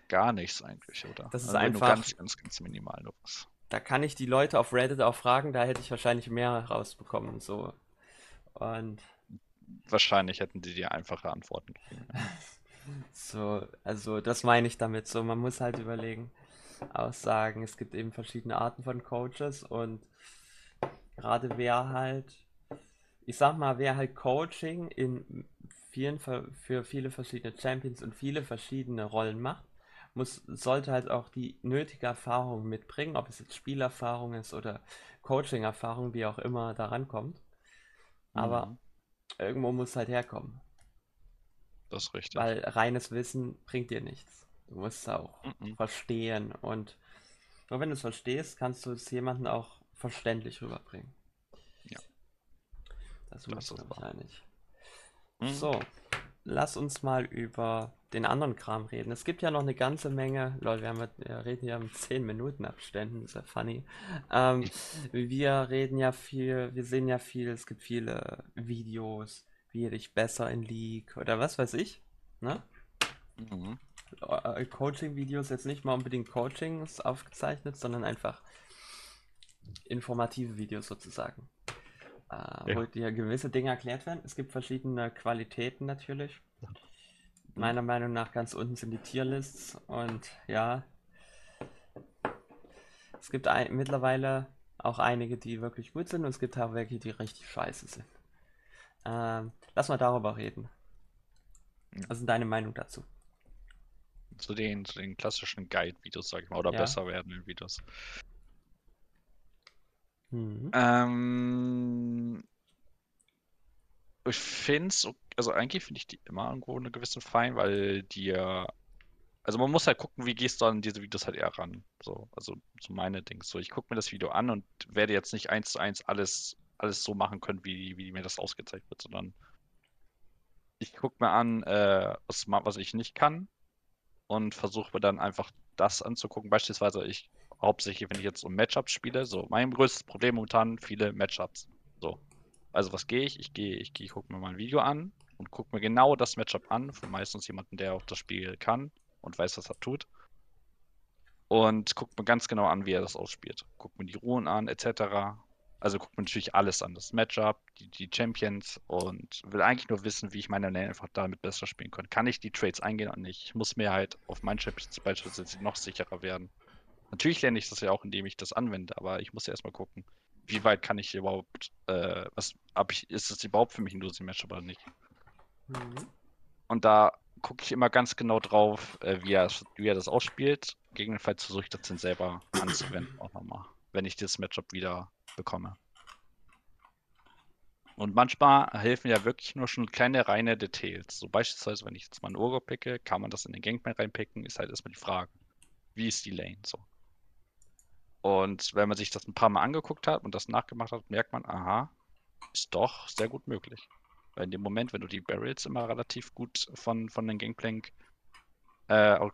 Gar nichts eigentlich, oder? Das ist Also einfach- ganz, ganz, ganz minimal nur was. Da kann ich die Leute auf Reddit auch fragen, da hätte ich wahrscheinlich mehr rausbekommen. So. Und Wahrscheinlich hätten die dir einfache Antworten gegeben. [LAUGHS] So, also das meine ich damit. So, man muss halt überlegen, Aussagen. Es gibt eben verschiedene Arten von Coaches und gerade wer halt, ich sag mal, wer halt Coaching in vielen für viele verschiedene Champions und viele verschiedene Rollen macht, muss, sollte halt auch die nötige Erfahrung mitbringen, ob es jetzt Spielerfahrung ist oder Coaching-Erfahrung, wie auch immer da rankommt. Aber Mhm, irgendwo muss halt herkommen. das ist richtig. Weil reines Wissen bringt dir nichts. Du musst es auch Mhm. verstehen. Und nur wenn du es verstehst, kannst du es jemandem auch verständlich rüberbringen. Ja. Das Das muss ist wahr. einig. Mhm. So, lass uns mal über den anderen Kram reden. Es gibt ja noch eine ganze Menge, Leute, wir, haben, wir reden ja in 10 Minuten Abständen, ist ja funny. Ähm, wir reden ja viel, wir sehen ja viel, es gibt viele Videos, wie dich besser in League oder was weiß ich. Ne? Mhm. Äh, Coaching-Videos, jetzt nicht mal unbedingt Coachings aufgezeichnet, sondern einfach informative Videos sozusagen. Äh, ja. Wo dir gewisse Dinge erklärt werden. Es gibt verschiedene Qualitäten natürlich. Meiner Meinung nach ganz unten sind die Tierlists und ja, es gibt ein, mittlerweile auch einige, die wirklich gut sind und es gibt auch welche, die richtig scheiße sind. Ähm, lass mal darüber reden. Was ist deine Meinung dazu? Zu den, zu den klassischen Guide-Videos, sag ich mal, oder ja. besser werdenden Videos. Mhm. Ähm, ich finde es, also eigentlich finde ich die immer irgendwo eine gewisse fein, weil die also man muss halt gucken, wie gehst du an diese Videos halt eher ran. So, also so meine Dings. So, ich gucke mir das Video an und werde jetzt nicht eins zu eins alles, alles so machen können, wie, wie mir das ausgezeigt wird, sondern ich gucke mir an, äh, was, was ich nicht kann und versuche mir dann einfach das anzugucken. Beispielsweise ich hauptsächlich, wenn ich jetzt um Matchups spiele, so mein größtes Problem momentan viele Matchups. So, also was gehe ich? Ich gehe, ich gehe, gucke mir mal ein Video an und gucke mir genau das Matchup an, von meistens jemanden, der auch das Spiel kann und weiß, was er tut. Und gucke mir ganz genau an, wie er das ausspielt. Gucke mir die Ruhen an, etc. Also gucke mir natürlich alles an, das Matchup, die, die Champions und will eigentlich nur wissen, wie ich meine Lane einfach damit besser spielen kann. Kann ich die Trades eingehen und nicht? Ich muss mir halt auf meinen Champions beispielsweise noch sicherer werden. Natürlich lerne ich das ja auch, indem ich das anwende, aber ich muss ja erstmal gucken, wie weit kann ich überhaupt, äh, was, ab ich, ist es überhaupt für mich ein Losing Match oder nicht? Mhm. Und da gucke ich immer ganz genau drauf, äh, wie, er, wie er das ausspielt. Gegebenenfalls versuche ich das dann selber anzuwenden, auch nochmal, wenn ich das Matchup wieder bekomme. Und manchmal helfen ja wirklich nur schon kleine reine Details. So beispielsweise, wenn ich jetzt mal ein Urgo picke, kann man das in den Gangplan reinpicken, ist halt erstmal die Frage, wie ist die Lane so? Und wenn man sich das ein paar Mal angeguckt hat und das nachgemacht hat, merkt man, aha, ist doch sehr gut möglich. Weil in dem Moment, wenn du die Barrels immer relativ gut von, von den Gangplank äh, auch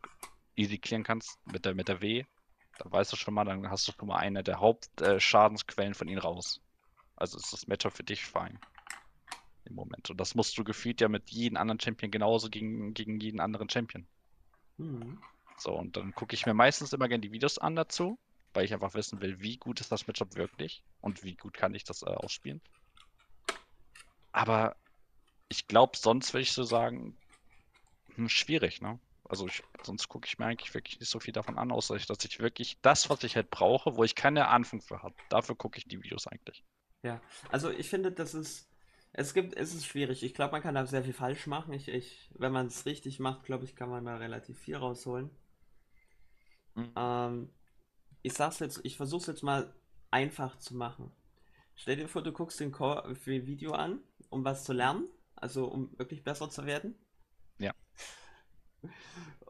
easy clearen kannst mit der, mit der W, da weißt du schon mal, dann hast du schon mal eine der Hauptschadensquellen äh, von ihnen raus. Also ist das Matchup für dich fein. Im Moment. Und das musst du gefühlt ja mit jedem anderen Champion genauso gegen, gegen jeden anderen Champion. Mhm. So, und dann gucke ich mir meistens immer gerne die Videos an dazu weil ich einfach wissen will, wie gut ist das Matchup wirklich und wie gut kann ich das äh, ausspielen. Aber ich glaube, sonst würde ich so sagen, hm, schwierig, ne? Also ich, sonst gucke ich mir eigentlich wirklich nicht so viel davon an, außer dass ich wirklich das, was ich halt brauche, wo ich keine Anfang für habe, dafür gucke ich die Videos eigentlich. Ja, also ich finde, das ist, es gibt, es ist schwierig. Ich glaube, man kann da sehr viel falsch machen. Ich, ich, wenn man es richtig macht, glaube ich, kann man da relativ viel rausholen. Mhm. Ähm, ich sag's jetzt, ich versuch's jetzt mal einfach zu machen. Stell dir vor, du guckst den Video an, um was zu lernen, also um wirklich besser zu werden. Ja.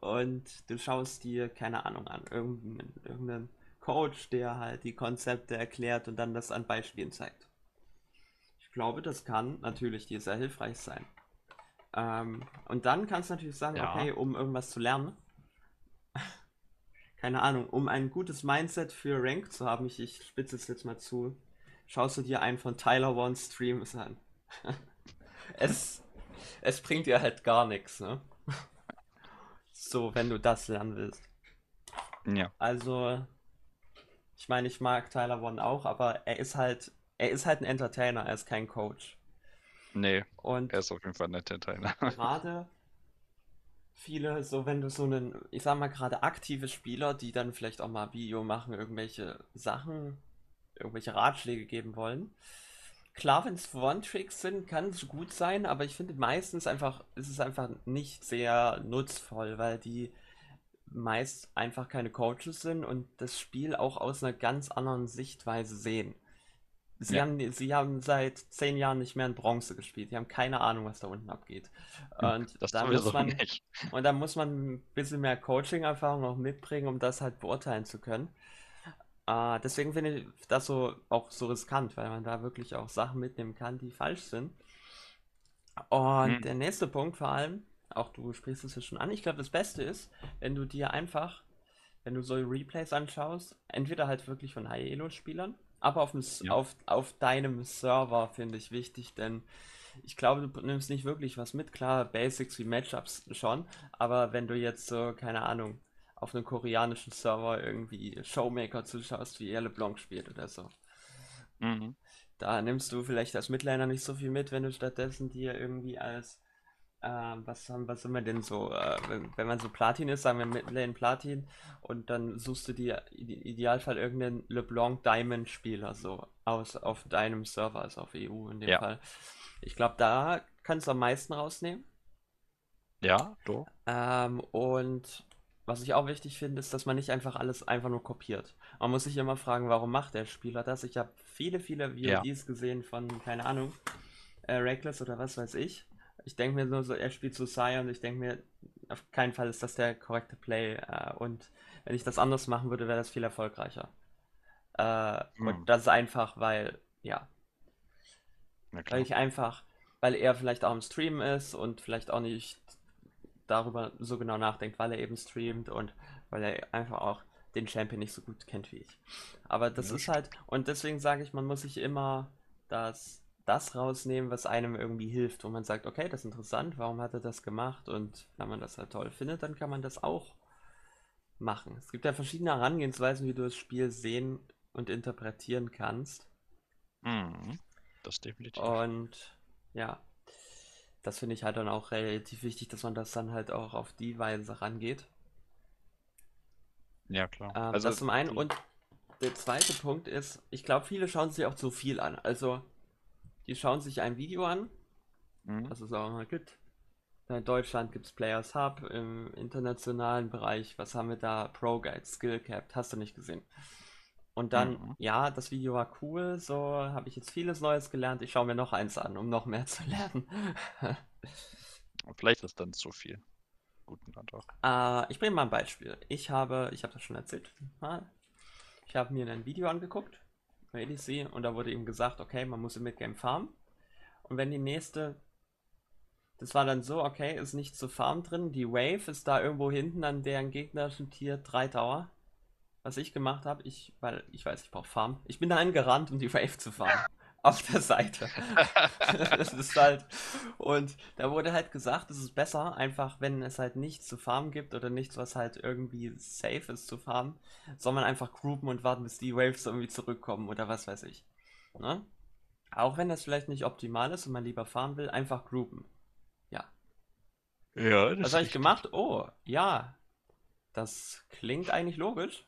Und du schaust dir, keine Ahnung, an, irgendeinen, irgendeinen Coach, der halt die Konzepte erklärt und dann das an Beispielen zeigt. Ich glaube, das kann natürlich dir sehr hilfreich sein. Ähm, und dann kannst du natürlich sagen, ja. okay, um irgendwas zu lernen, keine Ahnung, um ein gutes Mindset für Rank zu haben, ich, ich spitze es jetzt mal zu, schaust du dir einen von Tyler One Streams an. [LAUGHS] es, es bringt dir halt gar nichts, ne? [LAUGHS] so, wenn du das lernen willst. Ja. Also, ich meine, ich mag Tyler One auch, aber er ist halt, er ist halt ein Entertainer, er ist kein Coach. Nee. Und er ist auf jeden Fall ein Entertainer. [LAUGHS] gerade viele, so wenn du so einen, ich sag mal gerade aktive Spieler, die dann vielleicht auch mal Video machen, irgendwelche Sachen, irgendwelche Ratschläge geben wollen. Klar, wenn es One-Tricks sind, kann es gut sein, aber ich finde meistens einfach, ist es einfach nicht sehr nutzvoll, weil die meist einfach keine Coaches sind und das Spiel auch aus einer ganz anderen Sichtweise sehen. Sie, ja. haben, sie haben seit zehn Jahren nicht mehr in Bronze gespielt. Die haben keine Ahnung, was da unten abgeht. Und das da muss man [LAUGHS] nicht. und da muss man ein bisschen mehr Coaching-Erfahrung auch mitbringen, um das halt beurteilen zu können. Uh, deswegen finde ich das so auch so riskant, weil man da wirklich auch Sachen mitnehmen kann, die falsch sind. Und Hm. der nächste Punkt vor allem, auch du sprichst es ja schon an, ich glaube, das Beste ist, wenn du dir einfach, wenn du so Replays anschaust, entweder halt wirklich von High-Elo-Spielern, aber auf, dem, Ja. auf, auf deinem Server finde ich wichtig, denn ich glaube, du nimmst nicht wirklich was mit. Klar, Basics wie Matchups schon, aber wenn du jetzt so, keine Ahnung, auf einem koreanischen Server irgendwie Showmaker zuschaust, wie er LeBlanc spielt oder so, Mhm. da nimmst du vielleicht als Midlaner nicht so viel mit, wenn du stattdessen dir irgendwie als, was haben, was haben wir denn so, äh, wenn, man so Platin ist, sagen wir Midlane Platin, und dann suchst du dir im Idealfall irgendeinen LeBlanc Diamond Spieler so aus auf deinem Server, also auf EU in dem Ja. Fall. Ich glaube, da kannst du am meisten rausnehmen. Ja, du? Ähm, und was ich auch wichtig finde, ist, dass man nicht einfach alles einfach nur kopiert. Man muss sich immer fragen, warum macht der Spieler das? Ich habe viele, viele Ja. VODs gesehen von, keine Ahnung, äh, Reckless oder was weiß ich. Ich denke mir nur so, er spielt zu Sai und ich denke mir, auf keinen Fall ist das der korrekte Play. Äh, und wenn ich das anders machen würde, wäre das viel erfolgreicher. Äh, Hm. Und das ist einfach, weil, ja, weil ich einfach, weil er vielleicht auch im Stream ist und vielleicht auch nicht darüber so genau nachdenkt, weil er eben streamt und weil er einfach auch den Champion nicht so gut kennt wie ich. Aber das Ja, ist halt, und deswegen sage ich, man muss sich immer das, das rausnehmen, was einem irgendwie hilft, wo man sagt, okay, das ist interessant, warum hat er das gemacht? Und wenn man das halt toll findet, dann kann man das auch machen. Es gibt ja verschiedene Herangehensweisen, wie du das Spiel sehen und interpretieren kannst. Mhm. Das definitiv. Und ja, das finde ich halt dann auch relativ wichtig, dass man das dann halt auch auf die Weise rangeht. Ja, klar. Ähm, Also, das zum einen. Und der zweite Punkt ist, ich glaube, viele schauen sich auch zu viel an. Also, die schauen sich ein Video an, Mhm. was es auch mal gibt. In Deutschland gibt es Players Hub, im internationalen Bereich, was haben wir da? Pro Guide, Skill Capped, hast du nicht gesehen. Und dann, Mhm. ja, das Video war cool, so habe ich jetzt vieles Neues gelernt. Ich schaue mir noch eins an, um noch mehr [LAUGHS] zu lernen. Vielleicht ist dann zu viel. Guten Land auch. Äh, ich bringe mal ein Beispiel. Ich habe, ich habe das schon erzählt, mal. Ich habe mir ein Video angeguckt bei EDC und da wurde ihm gesagt, okay, man muss im Midgame farmen. Und wenn die nächste, das war dann so, okay, ist nicht zu farmen drin, die Wave ist da irgendwo hinten an deren gegnerischen Tier 3 Tower. Was ich gemacht habe, ich, weil ich weiß, ich brauche Farm. Ich bin da angerannt, um die Wave zu farmen. Auf der Seite. [LAUGHS] das ist halt. Und da wurde halt gesagt, es ist besser, einfach wenn es halt nichts zu farmen gibt oder nichts, was halt irgendwie safe ist zu farmen, soll man einfach groupen und warten, bis die Waves irgendwie zurückkommen oder was weiß ich. Ne? Auch wenn das vielleicht nicht optimal ist und man lieber farmen will, einfach groupen. Ja. Ja, das Was habe ich gemacht? Oh, ja. Das klingt eigentlich logisch.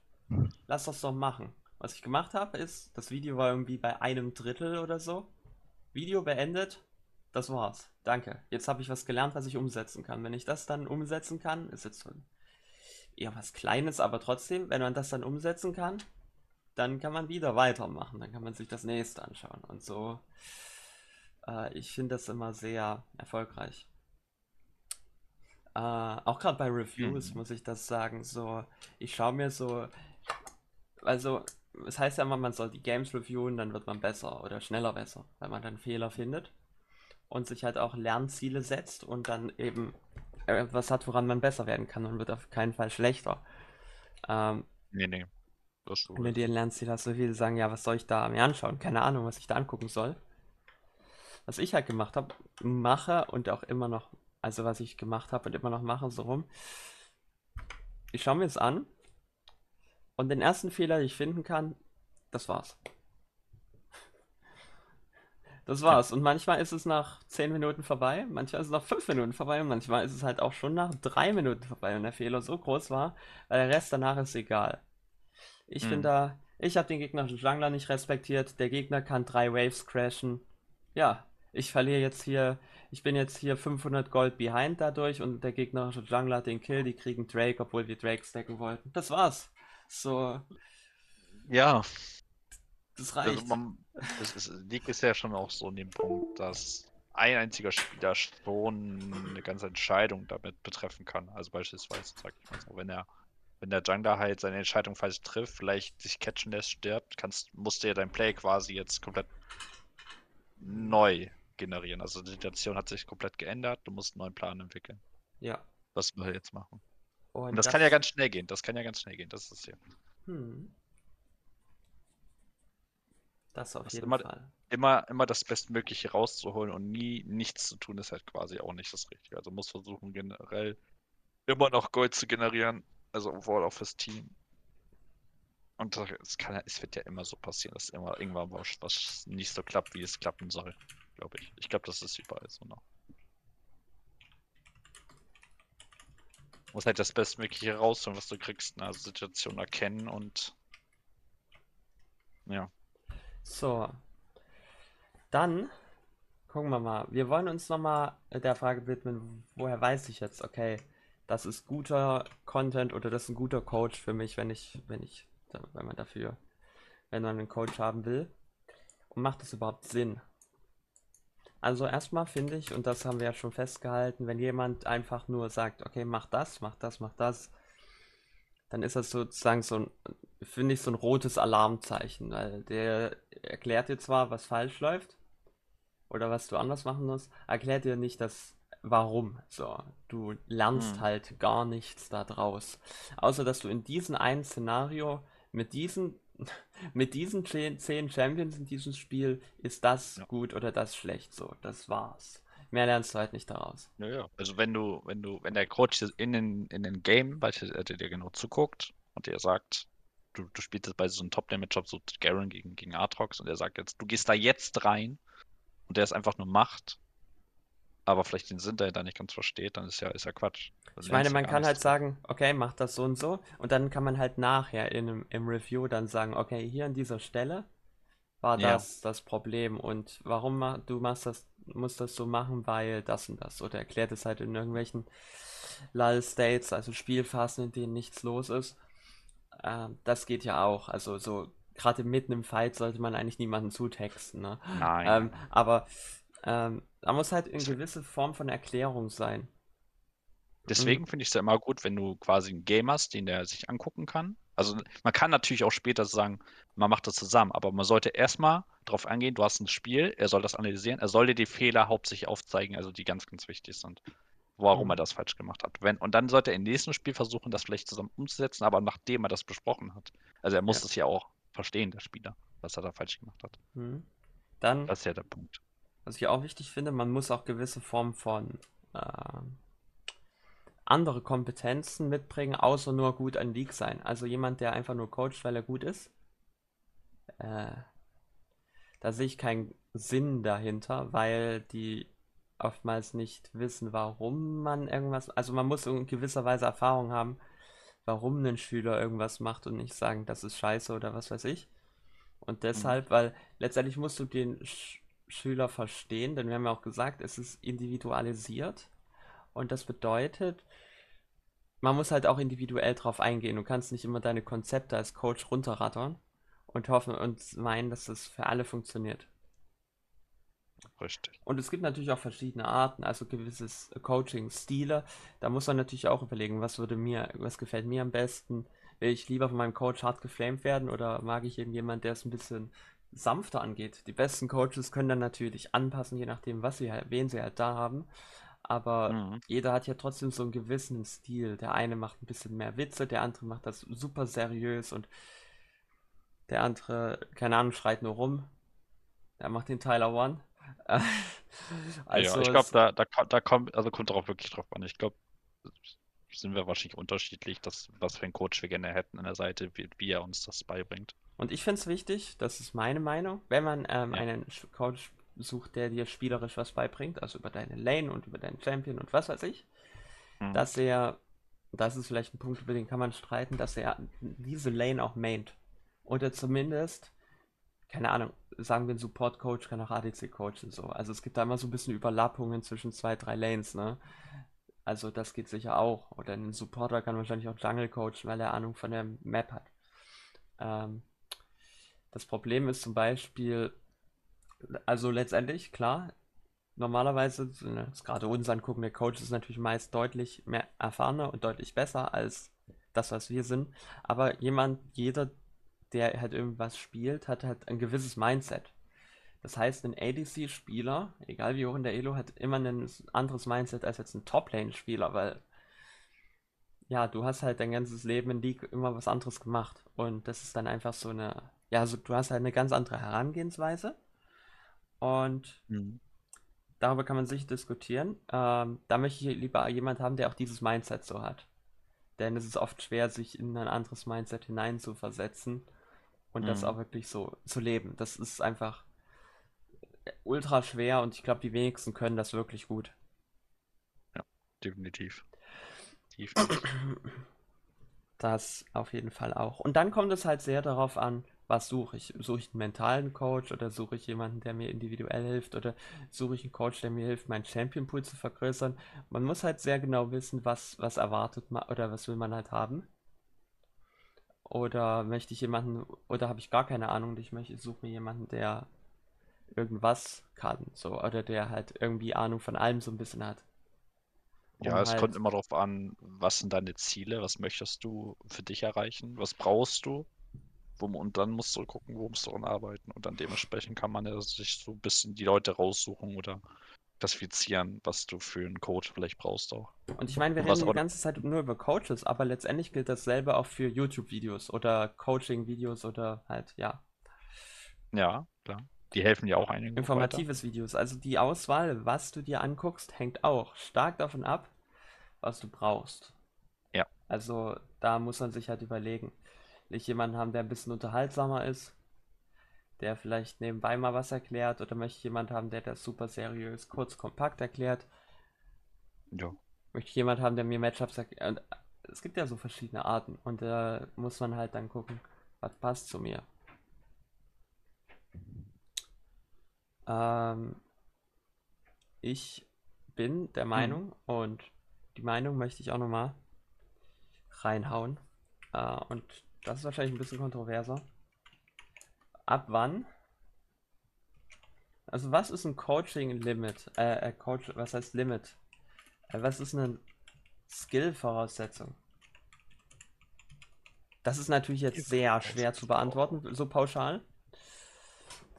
Lass das doch machen. Was ich gemacht habe, ist, das Video war irgendwie bei einem Drittel oder so. Video beendet. Das war's. Danke. Jetzt habe ich was gelernt, was ich umsetzen kann. Wenn ich das dann umsetzen kann, ist jetzt so eher was Kleines, aber trotzdem, wenn man das dann umsetzen kann, dann kann man wieder weitermachen. Dann kann man sich das nächste anschauen. Und so, äh, ich finde das immer sehr erfolgreich. Äh, auch gerade bei Reviews Mhm. muss ich das sagen. So, ich schaue mir so, also es heißt ja immer, man soll die Games reviewen, dann wird man besser oder schneller besser, weil man dann Fehler findet und sich halt auch Lernziele setzt und dann eben etwas hat, woran man besser werden kann und wird auf keinen Fall schlechter. Ähm, Nee, nee. Das ist wenn du dir ein Lernziel hast, so viele sagen, ja, was soll ich da mir anschauen? Keine Ahnung, was ich da angucken soll. Was ich halt gemacht habe, mache und auch immer noch, also was ich gemacht habe und immer noch mache, so rum. Ich schaue mir es an und den ersten Fehler, den ich finden kann, das war's. Das war's. Und manchmal ist es nach 10 Minuten vorbei, manchmal ist es nach 5 Minuten vorbei und manchmal ist es halt auch schon nach 3 Minuten vorbei, wenn der Fehler so groß war, weil der Rest danach ist egal. Ich Hm. bin da, ich habe den gegnerischen Jungler nicht respektiert, der Gegner kann drei Waves crashen. Ja, ich verliere jetzt hier, ich bin jetzt hier 500 Gold behind dadurch und der gegnerische Jungler hat den Kill, die kriegen Drake, obwohl wir Drake stacken wollten. Das war's. So, Ja, das also reicht. man, es, es liegt es ja schon auch so in dem Punkt, dass ein einziger Spieler schon eine ganze Entscheidung damit betreffen kann. Also beispielsweise, sag ich mal so, wenn er, wenn der Jungler halt seine Entscheidung falsch trifft, vielleicht sich catchen lässt, stirbt, kannst, musst du ja dein Play quasi jetzt komplett neu generieren. Also die Situation hat sich komplett geändert, du musst einen neuen Plan entwickeln. Ja. Was wir jetzt machen. Und, Und das, kann ja ganz schnell gehen. Das kann ja ganz schnell gehen. Das ist ja. Hm. Das auf Das jeden immer- Fall. Immer, immer das Bestmögliche rauszuholen und nie nichts zu tun, ist halt quasi auch nicht das Richtige. Also muss versuchen, generell immer noch Gold zu generieren. Also overall auch fürs Team. Und das- es kann ja, es wird ja immer so passieren, dass immer irgendwann was, was nicht so klappt, wie es klappen soll, glaube ich. Ich glaube, das ist überall so noch. Muss halt das Bestmögliche rausholen, was du kriegst, ne? Also Situation erkennen und ja. So. Dann gucken wir mal. Wir wollen uns nochmal der Frage widmen, woher weiß ich jetzt, okay, das ist guter Content oder das ist ein guter Coach für mich, wenn ich, wenn ich, wenn man dafür, wenn man einen Coach haben will. Und macht das überhaupt Sinn? Also erstmal finde ich, und das haben wir ja schon festgehalten, wenn jemand einfach nur sagt, okay, mach das, mach das, mach das, dann ist das sozusagen so ein, finde ich, so ein rotes Alarmzeichen. Weil der erklärt dir zwar, was falsch läuft oder was du anders machen musst, erklärt dir nicht das Warum. So, du lernst Hm. halt gar nichts da draus. Außer dass du in diesem einen Szenario mit diesen mit diesen zehn, Champions in diesem Spiel ist das Ja. gut oder das schlecht. So, das war's. Mehr lernst du halt nicht daraus. Ja, ja. Also wenn du, wenn du, wenn der Coach in den, in den Game beispielsweise dir genau zuguckt und dir sagt, du, du spielst jetzt bei so einem Top-Damage-Job, so Garen gegen, gegen Aatrox und er sagt jetzt, du gehst da jetzt rein und der es einfach nur macht, aber vielleicht den Sinn dahinter nicht ganz versteht, dann ist ja, ist ja Quatsch. Dann Ich meine, man kann halt sagen, okay, mach das so und so. Und dann kann man halt nachher in im Review dann sagen, okay, hier an dieser Stelle war Ja. das das Problem und warum ma du machst das, musst das so machen, weil das und das. Oder erklärt es halt in irgendwelchen Lull States, also Spielphasen, in denen nichts los ist. Ähm, das geht ja auch. Also so gerade mitten im Fight sollte man eigentlich niemanden zutexten, ne? Nein. Ähm, aber ähm, da muss halt eine gewisse Form von Erklärung sein. Deswegen finde ich es ja immer gut, wenn du quasi einen Game hast, den der sich angucken kann. Also man kann natürlich auch später sagen, man macht das zusammen, aber man sollte erstmal darauf eingehen, du hast ein Spiel, er soll das analysieren, er soll dir die Fehler hauptsächlich aufzeigen, also die ganz, ganz wichtig sind, warum Mhm. er das falsch gemacht hat. Wenn, und dann sollte er im nächsten Spiel versuchen, das vielleicht zusammen umzusetzen, aber nachdem er das besprochen hat. Also er muss Ja. das ja auch verstehen, der Spieler, was er da falsch gemacht hat. Mhm. Dann Das ist ja der Punkt. Was ich auch wichtig finde, man muss auch gewisse Formen von ähm, andere Kompetenzen mitbringen, außer nur gut an League sein. Also jemand, der einfach nur coacht, weil er gut ist. Äh, da sehe ich keinen Sinn dahinter, weil die oftmals nicht wissen, warum man irgendwas. Also man muss in gewisser Weise Erfahrung haben, warum ein Schüler irgendwas macht und nicht sagen, das ist scheiße oder was weiß ich. Und deshalb, weil letztendlich musst du den Sch Schüler verstehen, denn wir haben ja auch gesagt, es ist individualisiert. Und das bedeutet, man muss halt auch individuell drauf eingehen. Du kannst nicht immer deine Konzepte als Coach runterrattern und hoffen und meinen, dass das für alle funktioniert. Richtig. Und es gibt natürlich auch verschiedene Arten, also gewisses Coaching-Stile. Da muss man natürlich auch überlegen, was würde mir, was gefällt mir am besten. Will ich lieber von meinem Coach hart geflamed werden oder mag ich irgendjemand, der es ein bisschen sanfter angeht? Die besten Coaches können dann natürlich anpassen, je nachdem, was sie halt, wen sie halt da haben. Aber Mhm. jeder hat ja trotzdem so einen gewissen Stil. Der eine macht ein bisschen mehr Witze, der andere macht das super seriös und der andere, keine Ahnung, schreit nur rum. Der macht den Tyler One. [LAUGHS] Also ja, ich glaube, da, da, da kommt, also kommt darauf wirklich drauf an. Ich glaube, sind wir wahrscheinlich unterschiedlich, dass, was für einen Coach wir gerne hätten an der Seite, wie, wie er uns das beibringt. Und ich finde es wichtig, das ist meine Meinung, wenn man ähm, Ja. einen Coach sucht, der dir spielerisch was beibringt, also über deine Lane und über deinen Champion und was weiß ich, Mhm. dass er, das ist vielleicht ein Punkt, über den kann man streiten, dass er diese Lane auch maint. Oder zumindest, keine Ahnung, sagen wir ein Support-Coach kann auch ADC coachen, so. Also es gibt da immer so ein bisschen Überlappungen zwischen zwei, drei Lanes, ne? Also das geht sicher auch. Oder ein Supporter kann wahrscheinlich auch Jungle coachen, weil er Ahnung von der Map hat. Ähm, das Problem ist zum Beispiel, also letztendlich, klar, normalerweise, gerade uns angucken, der Coach ist natürlich meist deutlich mehr erfahrener und deutlich besser als das, was wir sind. Aber jemand, jeder, der halt irgendwas spielt, hat halt ein gewisses Mindset. Das heißt, ein ADC-Spieler, egal wie hoch in der Elo, hat immer ein anderes Mindset als jetzt ein Top-Lane-Spieler, weil ja, du hast halt dein ganzes Leben in League immer was anderes gemacht. Und das ist dann einfach so eine, ja, also du hast halt eine ganz andere Herangehensweise. Und mhm. darüber kann man sich diskutieren. Ähm, da möchte ich lieber jemand haben, der auch dieses Mindset so hat. Denn es ist oft schwer, sich in ein anderes Mindset hineinzuversetzen und mhm. das auch wirklich so zu leben. Das ist einfach ultra schwer und ich glaube, die wenigsten können das wirklich gut. Ja, definitiv. definitiv. Das auf jeden Fall auch. Und dann kommt es halt sehr darauf an, was suche ich? Suche ich einen mentalen Coach oder suche ich jemanden, der mir individuell hilft oder suche ich einen Coach, der mir hilft, meinen Champion Pool zu vergrößern? Man muss halt sehr genau wissen, was, was erwartet man oder was will man halt haben. Oder möchte ich jemanden, oder habe ich gar keine Ahnung, ich möchte, suche mir jemanden, der irgendwas kann, so, oder der halt irgendwie Ahnung von allem so ein bisschen hat. Um ja, es halt... kommt immer darauf an, was sind deine Ziele, was möchtest du für dich erreichen, was brauchst du? Und dann musst du gucken, wo musst du daran arbeiten. Und dann dementsprechend kann man ja sich so ein bisschen die Leute raussuchen oder klassifizieren, was du für einen Coach vielleicht brauchst auch. Und ich meine, wir reden die ganze Zeit nur über Coaches, aber letztendlich gilt dasselbe auch für YouTube-Videos oder Coaching-Videos oder halt, ja. Ja, klar. Die helfen dir auch einigen. Informatives weiter. Videos. Also die Auswahl, was du dir anguckst, hängt auch stark davon ab, was du brauchst. Ja. Also da muss man sich halt überlegen ich jemanden haben, der ein bisschen unterhaltsamer ist, der vielleicht nebenbei mal was erklärt, oder möchte ich jemanden haben, der das super seriös, kurz, kompakt erklärt? Ja. Möchte ich jemanden haben, der mir Matchups erklärt? Es gibt ja so verschiedene Arten und da äh, muss man halt dann gucken, was passt zu mir. Ähm, ich bin der hm. Meinung hm. und die Meinung möchte ich auch nochmal reinhauen. Äh, und das ist wahrscheinlich ein bisschen kontroverser. Ab wann? Also was ist ein Coaching-Limit? Äh, äh, Coach, was heißt Limit? Äh, was ist eine Skill-Voraussetzung? Das ist natürlich jetzt sehr schwer zu beantworten, so pauschal.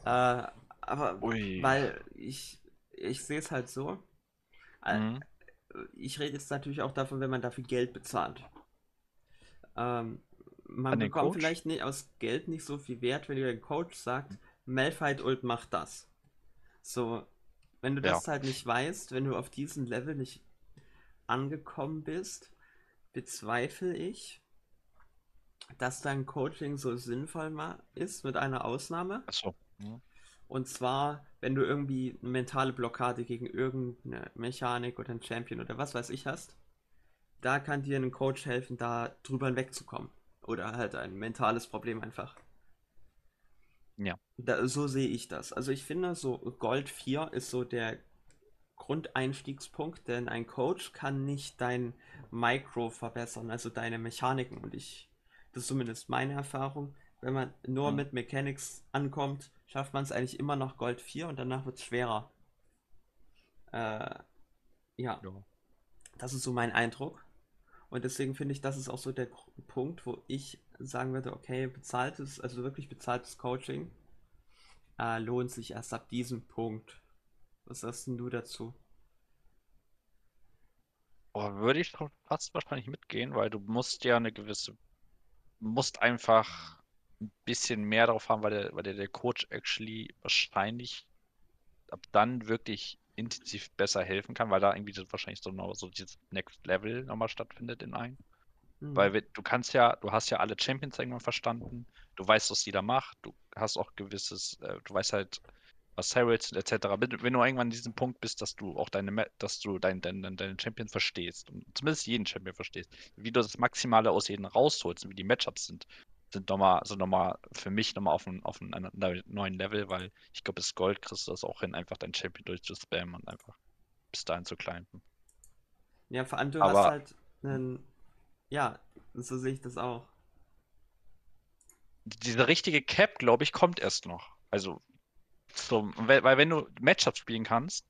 Äh, aber Ui. weil ich, ich sehe es halt so. Äh, mhm. Ich rede jetzt natürlich auch davon, wenn man dafür Geld bezahlt. Ähm, man bekommt Coach? vielleicht nicht aus Geld nicht so viel Wert, wenn der Coach sagt, Malphite Ult macht das. So, wenn du das ja. halt nicht weißt, wenn du auf diesem Level nicht angekommen bist, bezweifle ich, dass dein Coaching so sinnvoll ist, mit einer Ausnahme. Achso. Ja. Und zwar, wenn du irgendwie eine mentale Blockade gegen irgendeine Mechanik oder ein Champion oder was weiß ich hast, da kann dir ein Coach helfen, da drüber hinwegzukommen. Oder halt ein mentales Problem einfach. Ja. Da, so sehe ich das. Also ich finde, so Gold 4 ist so der Grundeinstiegspunkt, denn ein Coach kann nicht dein Micro verbessern, also deine Mechaniken. Und ich, das ist zumindest meine Erfahrung, wenn man nur mhm. mit Mechanics ankommt, schafft man es eigentlich immer noch Gold 4 und danach wird es schwerer. Äh, ja. ja. Das ist so mein Eindruck. Und deswegen finde ich, das ist auch so der Punkt, wo ich sagen würde, okay, bezahltes, also wirklich bezahltes Coaching äh, lohnt sich erst ab diesem Punkt. Was sagst denn du dazu? Oh, würde ich fast wahrscheinlich mitgehen, weil du musst ja eine gewisse, musst einfach ein bisschen mehr drauf haben, weil der, weil der, der Coach actually wahrscheinlich ab dann wirklich intensiv besser helfen kann, weil da irgendwie so wahrscheinlich so, noch, so dieses Next Level nochmal stattfindet in einem. Mhm. Weil du kannst ja, du hast ja alle Champions irgendwann verstanden, du weißt, was jeder macht, du hast auch gewisses, äh, du weißt halt, was Heralds etc. Wenn, wenn, du irgendwann an diesem Punkt bist, dass du auch deine, dass du deinen dein, dein, dein Champion verstehst und zumindest jeden Champion verstehst, wie du das Maximale aus jedem rausholst und wie die Matchups sind, sind nochmal, sind nochmal für mich nochmal auf, ein, auf einem neuen Level, weil ich glaube, bis Gold kriegst du das auch hin, einfach dein Champion durchzuspammen und einfach bis dahin zu climben. Ja, vor allem du Aber, hast halt einen, ja, so sehe ich das auch. Diese richtige Cap, glaube ich, kommt erst noch. Also, so, weil, weil wenn du Matchups spielen kannst,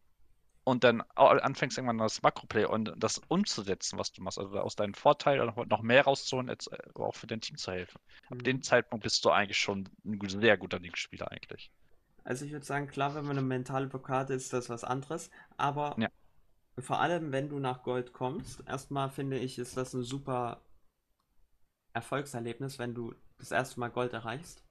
und dann anfängst irgendwann das Makroplay und das umzusetzen, was du machst, also aus deinem Vorteil noch mehr rauszuholen, als äh, auch für dein Team zu helfen. Mhm. Ab dem Zeitpunkt bist du eigentlich schon ein sehr guter Linkspieler eigentlich. Also ich würde sagen, klar, wenn man eine mentale Blockade ist, das was anderes. Aber Ja. vor allem, wenn du nach Gold kommst, erstmal finde ich, ist das ein super Erfolgserlebnis, wenn du das erste Mal Gold erreichst.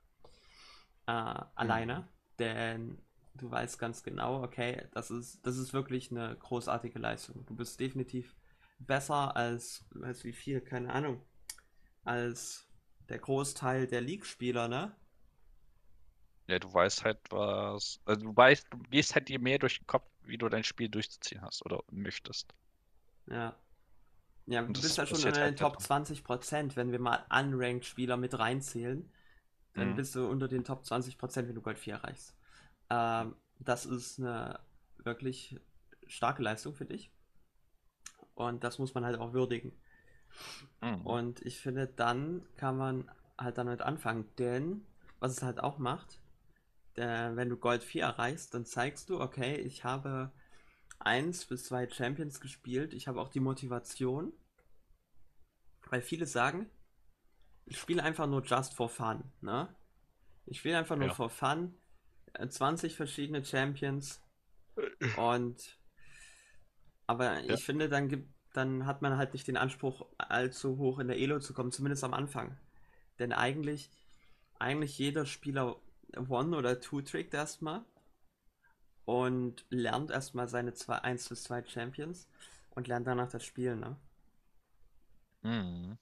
Äh, alleine. Denn du weißt ganz genau, okay, das ist, das ist wirklich eine großartige Leistung. Du bist definitiv besser als, weiß wie viel, keine Ahnung, als der Großteil der League-Spieler, ne? Ja, du weißt halt was. Also du weißt, du gehst halt dir mehr durch den Kopf, wie du dein Spiel durchzuziehen hast oder möchtest. Ja. Ja, du Und bist ja schon passiert unter den halt Top nicht. 20%, wenn wir mal Unranked-Spieler mit reinzählen, dann Mhm. bist du unter den Top 20%, wenn du Gold 4 erreichst. Ähm, das ist eine wirklich starke Leistung für dich. Und das muss man halt auch würdigen. Mhm. Und ich finde, dann kann man halt damit anfangen. Denn, was es halt auch macht, der, wenn du Gold 4 erreichst, dann zeigst du, okay, ich habe eins bis zwei Champions gespielt. Ich habe auch die Motivation. Weil viele sagen, ich spiele einfach nur just for fun, ne? Ich spiele einfach nur Ja. for fun. Äh, 20 verschiedene Champions. Und aber Ja. ich finde, dann gibt, dann hat man halt nicht den Anspruch, allzu hoch in der Elo zu kommen, zumindest am Anfang. Denn eigentlich, eigentlich jeder Spieler One- oder Two-Trickt erstmal und lernt erstmal seine zwei, 1 bis 2 Champions und lernt danach das Spielen, ne? Mhm.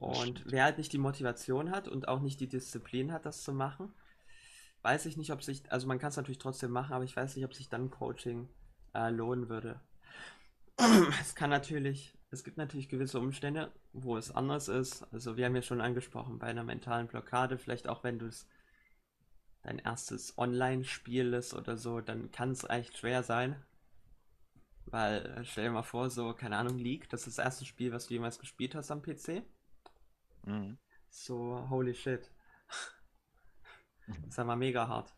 Und wer halt nicht die Motivation hat und auch nicht die Disziplin hat, das zu machen, weiß ich nicht, ob sich, also man kann es natürlich trotzdem machen, aber ich weiß nicht, ob sich dann Coaching äh, lohnen würde. [CLEARS THROAT] Es kann natürlich, es gibt natürlich gewisse Umstände, wo es anders ist. Also wir haben ja schon angesprochen, bei einer mentalen Blockade, vielleicht auch wenn du es dein erstes Online-Spiel ist oder so, dann kann es echt schwer sein. Weil, äh, stell dir mal vor, so, keine Ahnung, League, das ist das erste Spiel, was du jemals gespielt hast am PC. Mhm. So, holy shit. Das ist aber mega hart.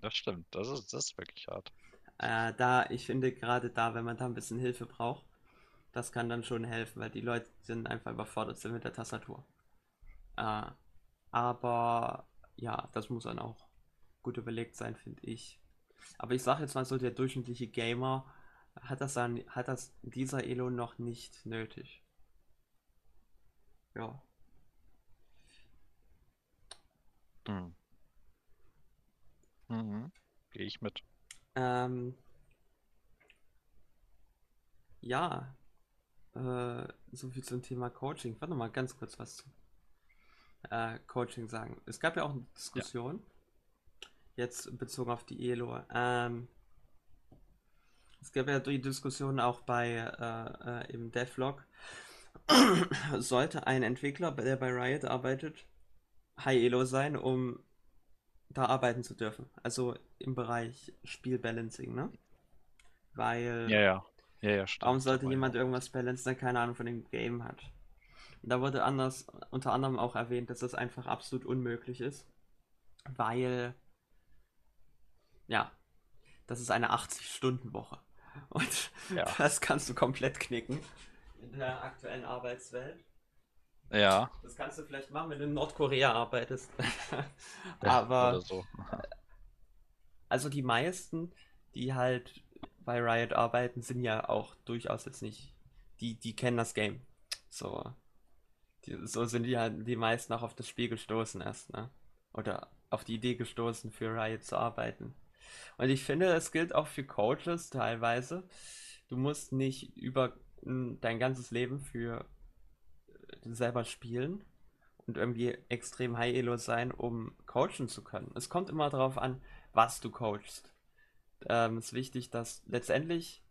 Das stimmt. Das ist, das ist wirklich hart. Äh, da, ich finde gerade da, wenn man da ein bisschen Hilfe braucht, das kann dann schon helfen, weil die Leute sind einfach überfordert sind mit der Tastatur. Äh, aber ja, das muss dann auch gut überlegt sein, finde ich. Aber ich sage jetzt mal so, der durchschnittliche Gamer hat das dann, hat das dieser Elo noch nicht nötig. Ja. Mhm. Mhm. Gehe ich mit. Ähm, ja, äh, so viel zum Thema Coaching. Ich wollte noch mal ganz kurz was zu äh, Coaching sagen. Es gab ja auch eine Diskussion, jetzt bezogen auf die ELO. Ähm, es gab ja die Diskussion auch bei äh, äh, im Devlog. [CLEARS THROAT] Sollte ein Entwickler, der bei Riot arbeitet, High Elo sein, um da arbeiten zu dürfen? Also im Bereich Spielbalancing, ne? Weil Ja, ja. Ja, ja, stimmt. Warum sollte jemand irgendwas balancen, der keine Ahnung von dem Game hat? Und da wurde anders, unter anderem auch erwähnt, dass das einfach absolut unmöglich ist, weil, ja, das ist eine 80-Stunden-Woche. Und Ja. [LAUGHS] das kannst du komplett knicken in der aktuellen Arbeitswelt. Ja. Das kannst du vielleicht machen, wenn du in Nordkorea arbeitest. [LAUGHS] Ja, Aber Oder so. Also die meisten, die halt bei Riot arbeiten, sind ja auch durchaus jetzt nicht, die, die kennen das Game. So, die, so sind die halt die meisten auch auf das Spiel gestoßen erst, ne? Oder auf die Idee gestoßen, für Riot zu arbeiten. Und ich finde, es gilt auch für Coaches teilweise. Du musst nicht über dein ganzes Leben für selber spielen und irgendwie extrem high elo sein, um coachen zu können. Es kommt immer darauf an, was du coachst. Ähm, ist wichtig, dass letztendlich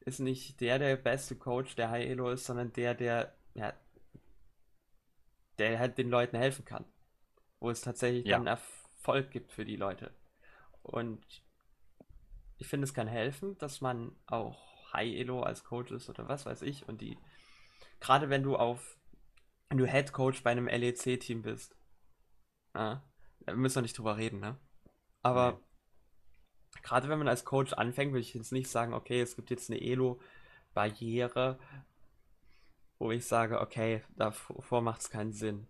ist nicht der der beste Coach, der high elo ist, sondern der, der ja, der halt den Leuten helfen kann, wo es tatsächlich Ja. dann Erfolg gibt für die Leute. Und ich finde, es kann helfen, dass man auch High Elo als Coach ist oder was weiß ich. Und die, gerade wenn du auf, wenn du Head Coach bei einem LEC-Team bist, ja, da müssen wir nicht drüber reden, ne? Aber gerade wenn man als Coach anfängt, würde ich jetzt nicht sagen, okay, es gibt jetzt eine Elo-Barriere, wo ich sage, okay, davor macht es keinen Sinn.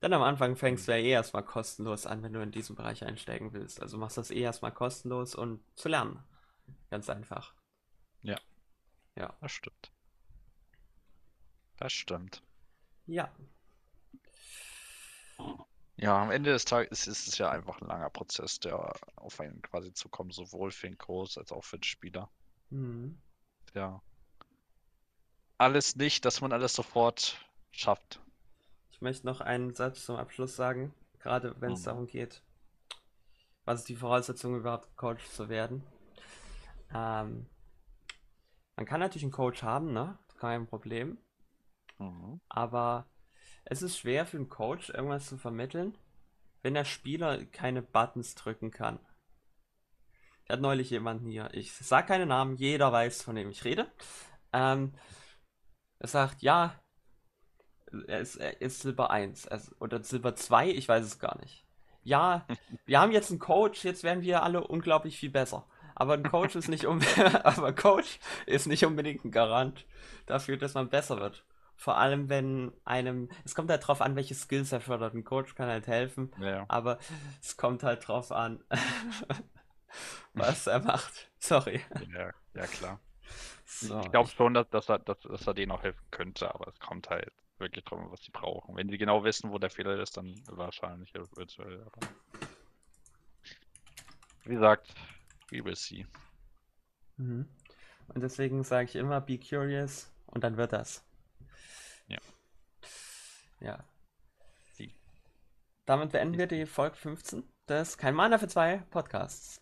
Dann am Anfang fängst du ja eh erstmal kostenlos an, wenn du in diesen Bereich einsteigen willst. Also machst das eh erstmal kostenlos und zu lernen. Ganz einfach. Ja. Ja. Das stimmt. Das stimmt. Ja. Ja, am Ende des Tages ist es ja einfach ein langer Prozess, der auf einen quasi zukommt, sowohl für den Coach als auch für den Spieler. Mhm. Ja. Alles nicht, dass man alles sofort schafft. Ich möchte noch einen Satz zum Abschluss sagen, gerade wenn es Mhm. darum geht, was ist die Voraussetzung überhaupt Coach zu werden. Ähm, man kann natürlich einen Coach haben, ne? Kein Problem. Mhm. Aber es ist schwer für einen Coach, irgendwas zu vermitteln, wenn der Spieler keine Buttons drücken kann. Ich hatte neulich jemanden hier, ich sag keine Namen, jeder weiß, von dem ich rede. Ähm, er sagt, ja, er ist, er ist Silber 1 also, oder Silber 2, ich weiß es gar nicht. Ja, wir haben jetzt einen Coach, jetzt werden wir alle unglaublich viel besser. Aber ein Coach ist nicht [LAUGHS] aber Coach ist nicht unbedingt ein Garant dafür, dass man besser wird. Vor allem, wenn einem, es kommt halt drauf an, welche Skills er fördert. Ein Coach kann halt helfen, Ja. aber es kommt halt drauf an, [LAUGHS] was er macht. Sorry. Ja, ja klar. So, Ich glaube schon, dass, dass, er, dass, dass er denen auch helfen könnte, aber es kommt halt wirklich drauf an, was sie brauchen. Wenn die genau wissen, wo der Fehler ist, dann wahrscheinlich virtuell. Aber wie gesagt, we will see. Mhm. Und deswegen sage ich immer, be curious und dann wird das. Ja. Ja. Sie. Damit beenden wir die Folge 15 des Kein Mana für zwei Podcasts.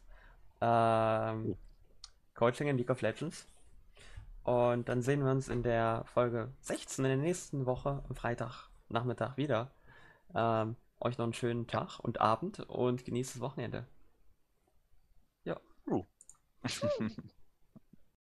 Ähm, Oh. Coaching in League of Legends. Und dann sehen wir uns in der Folge 16 in der nächsten Woche am Freitag Nachmittag wieder. Ähm, euch noch einen schönen Tag und Abend und genießt das Wochenende. Uh. [LAUGHS]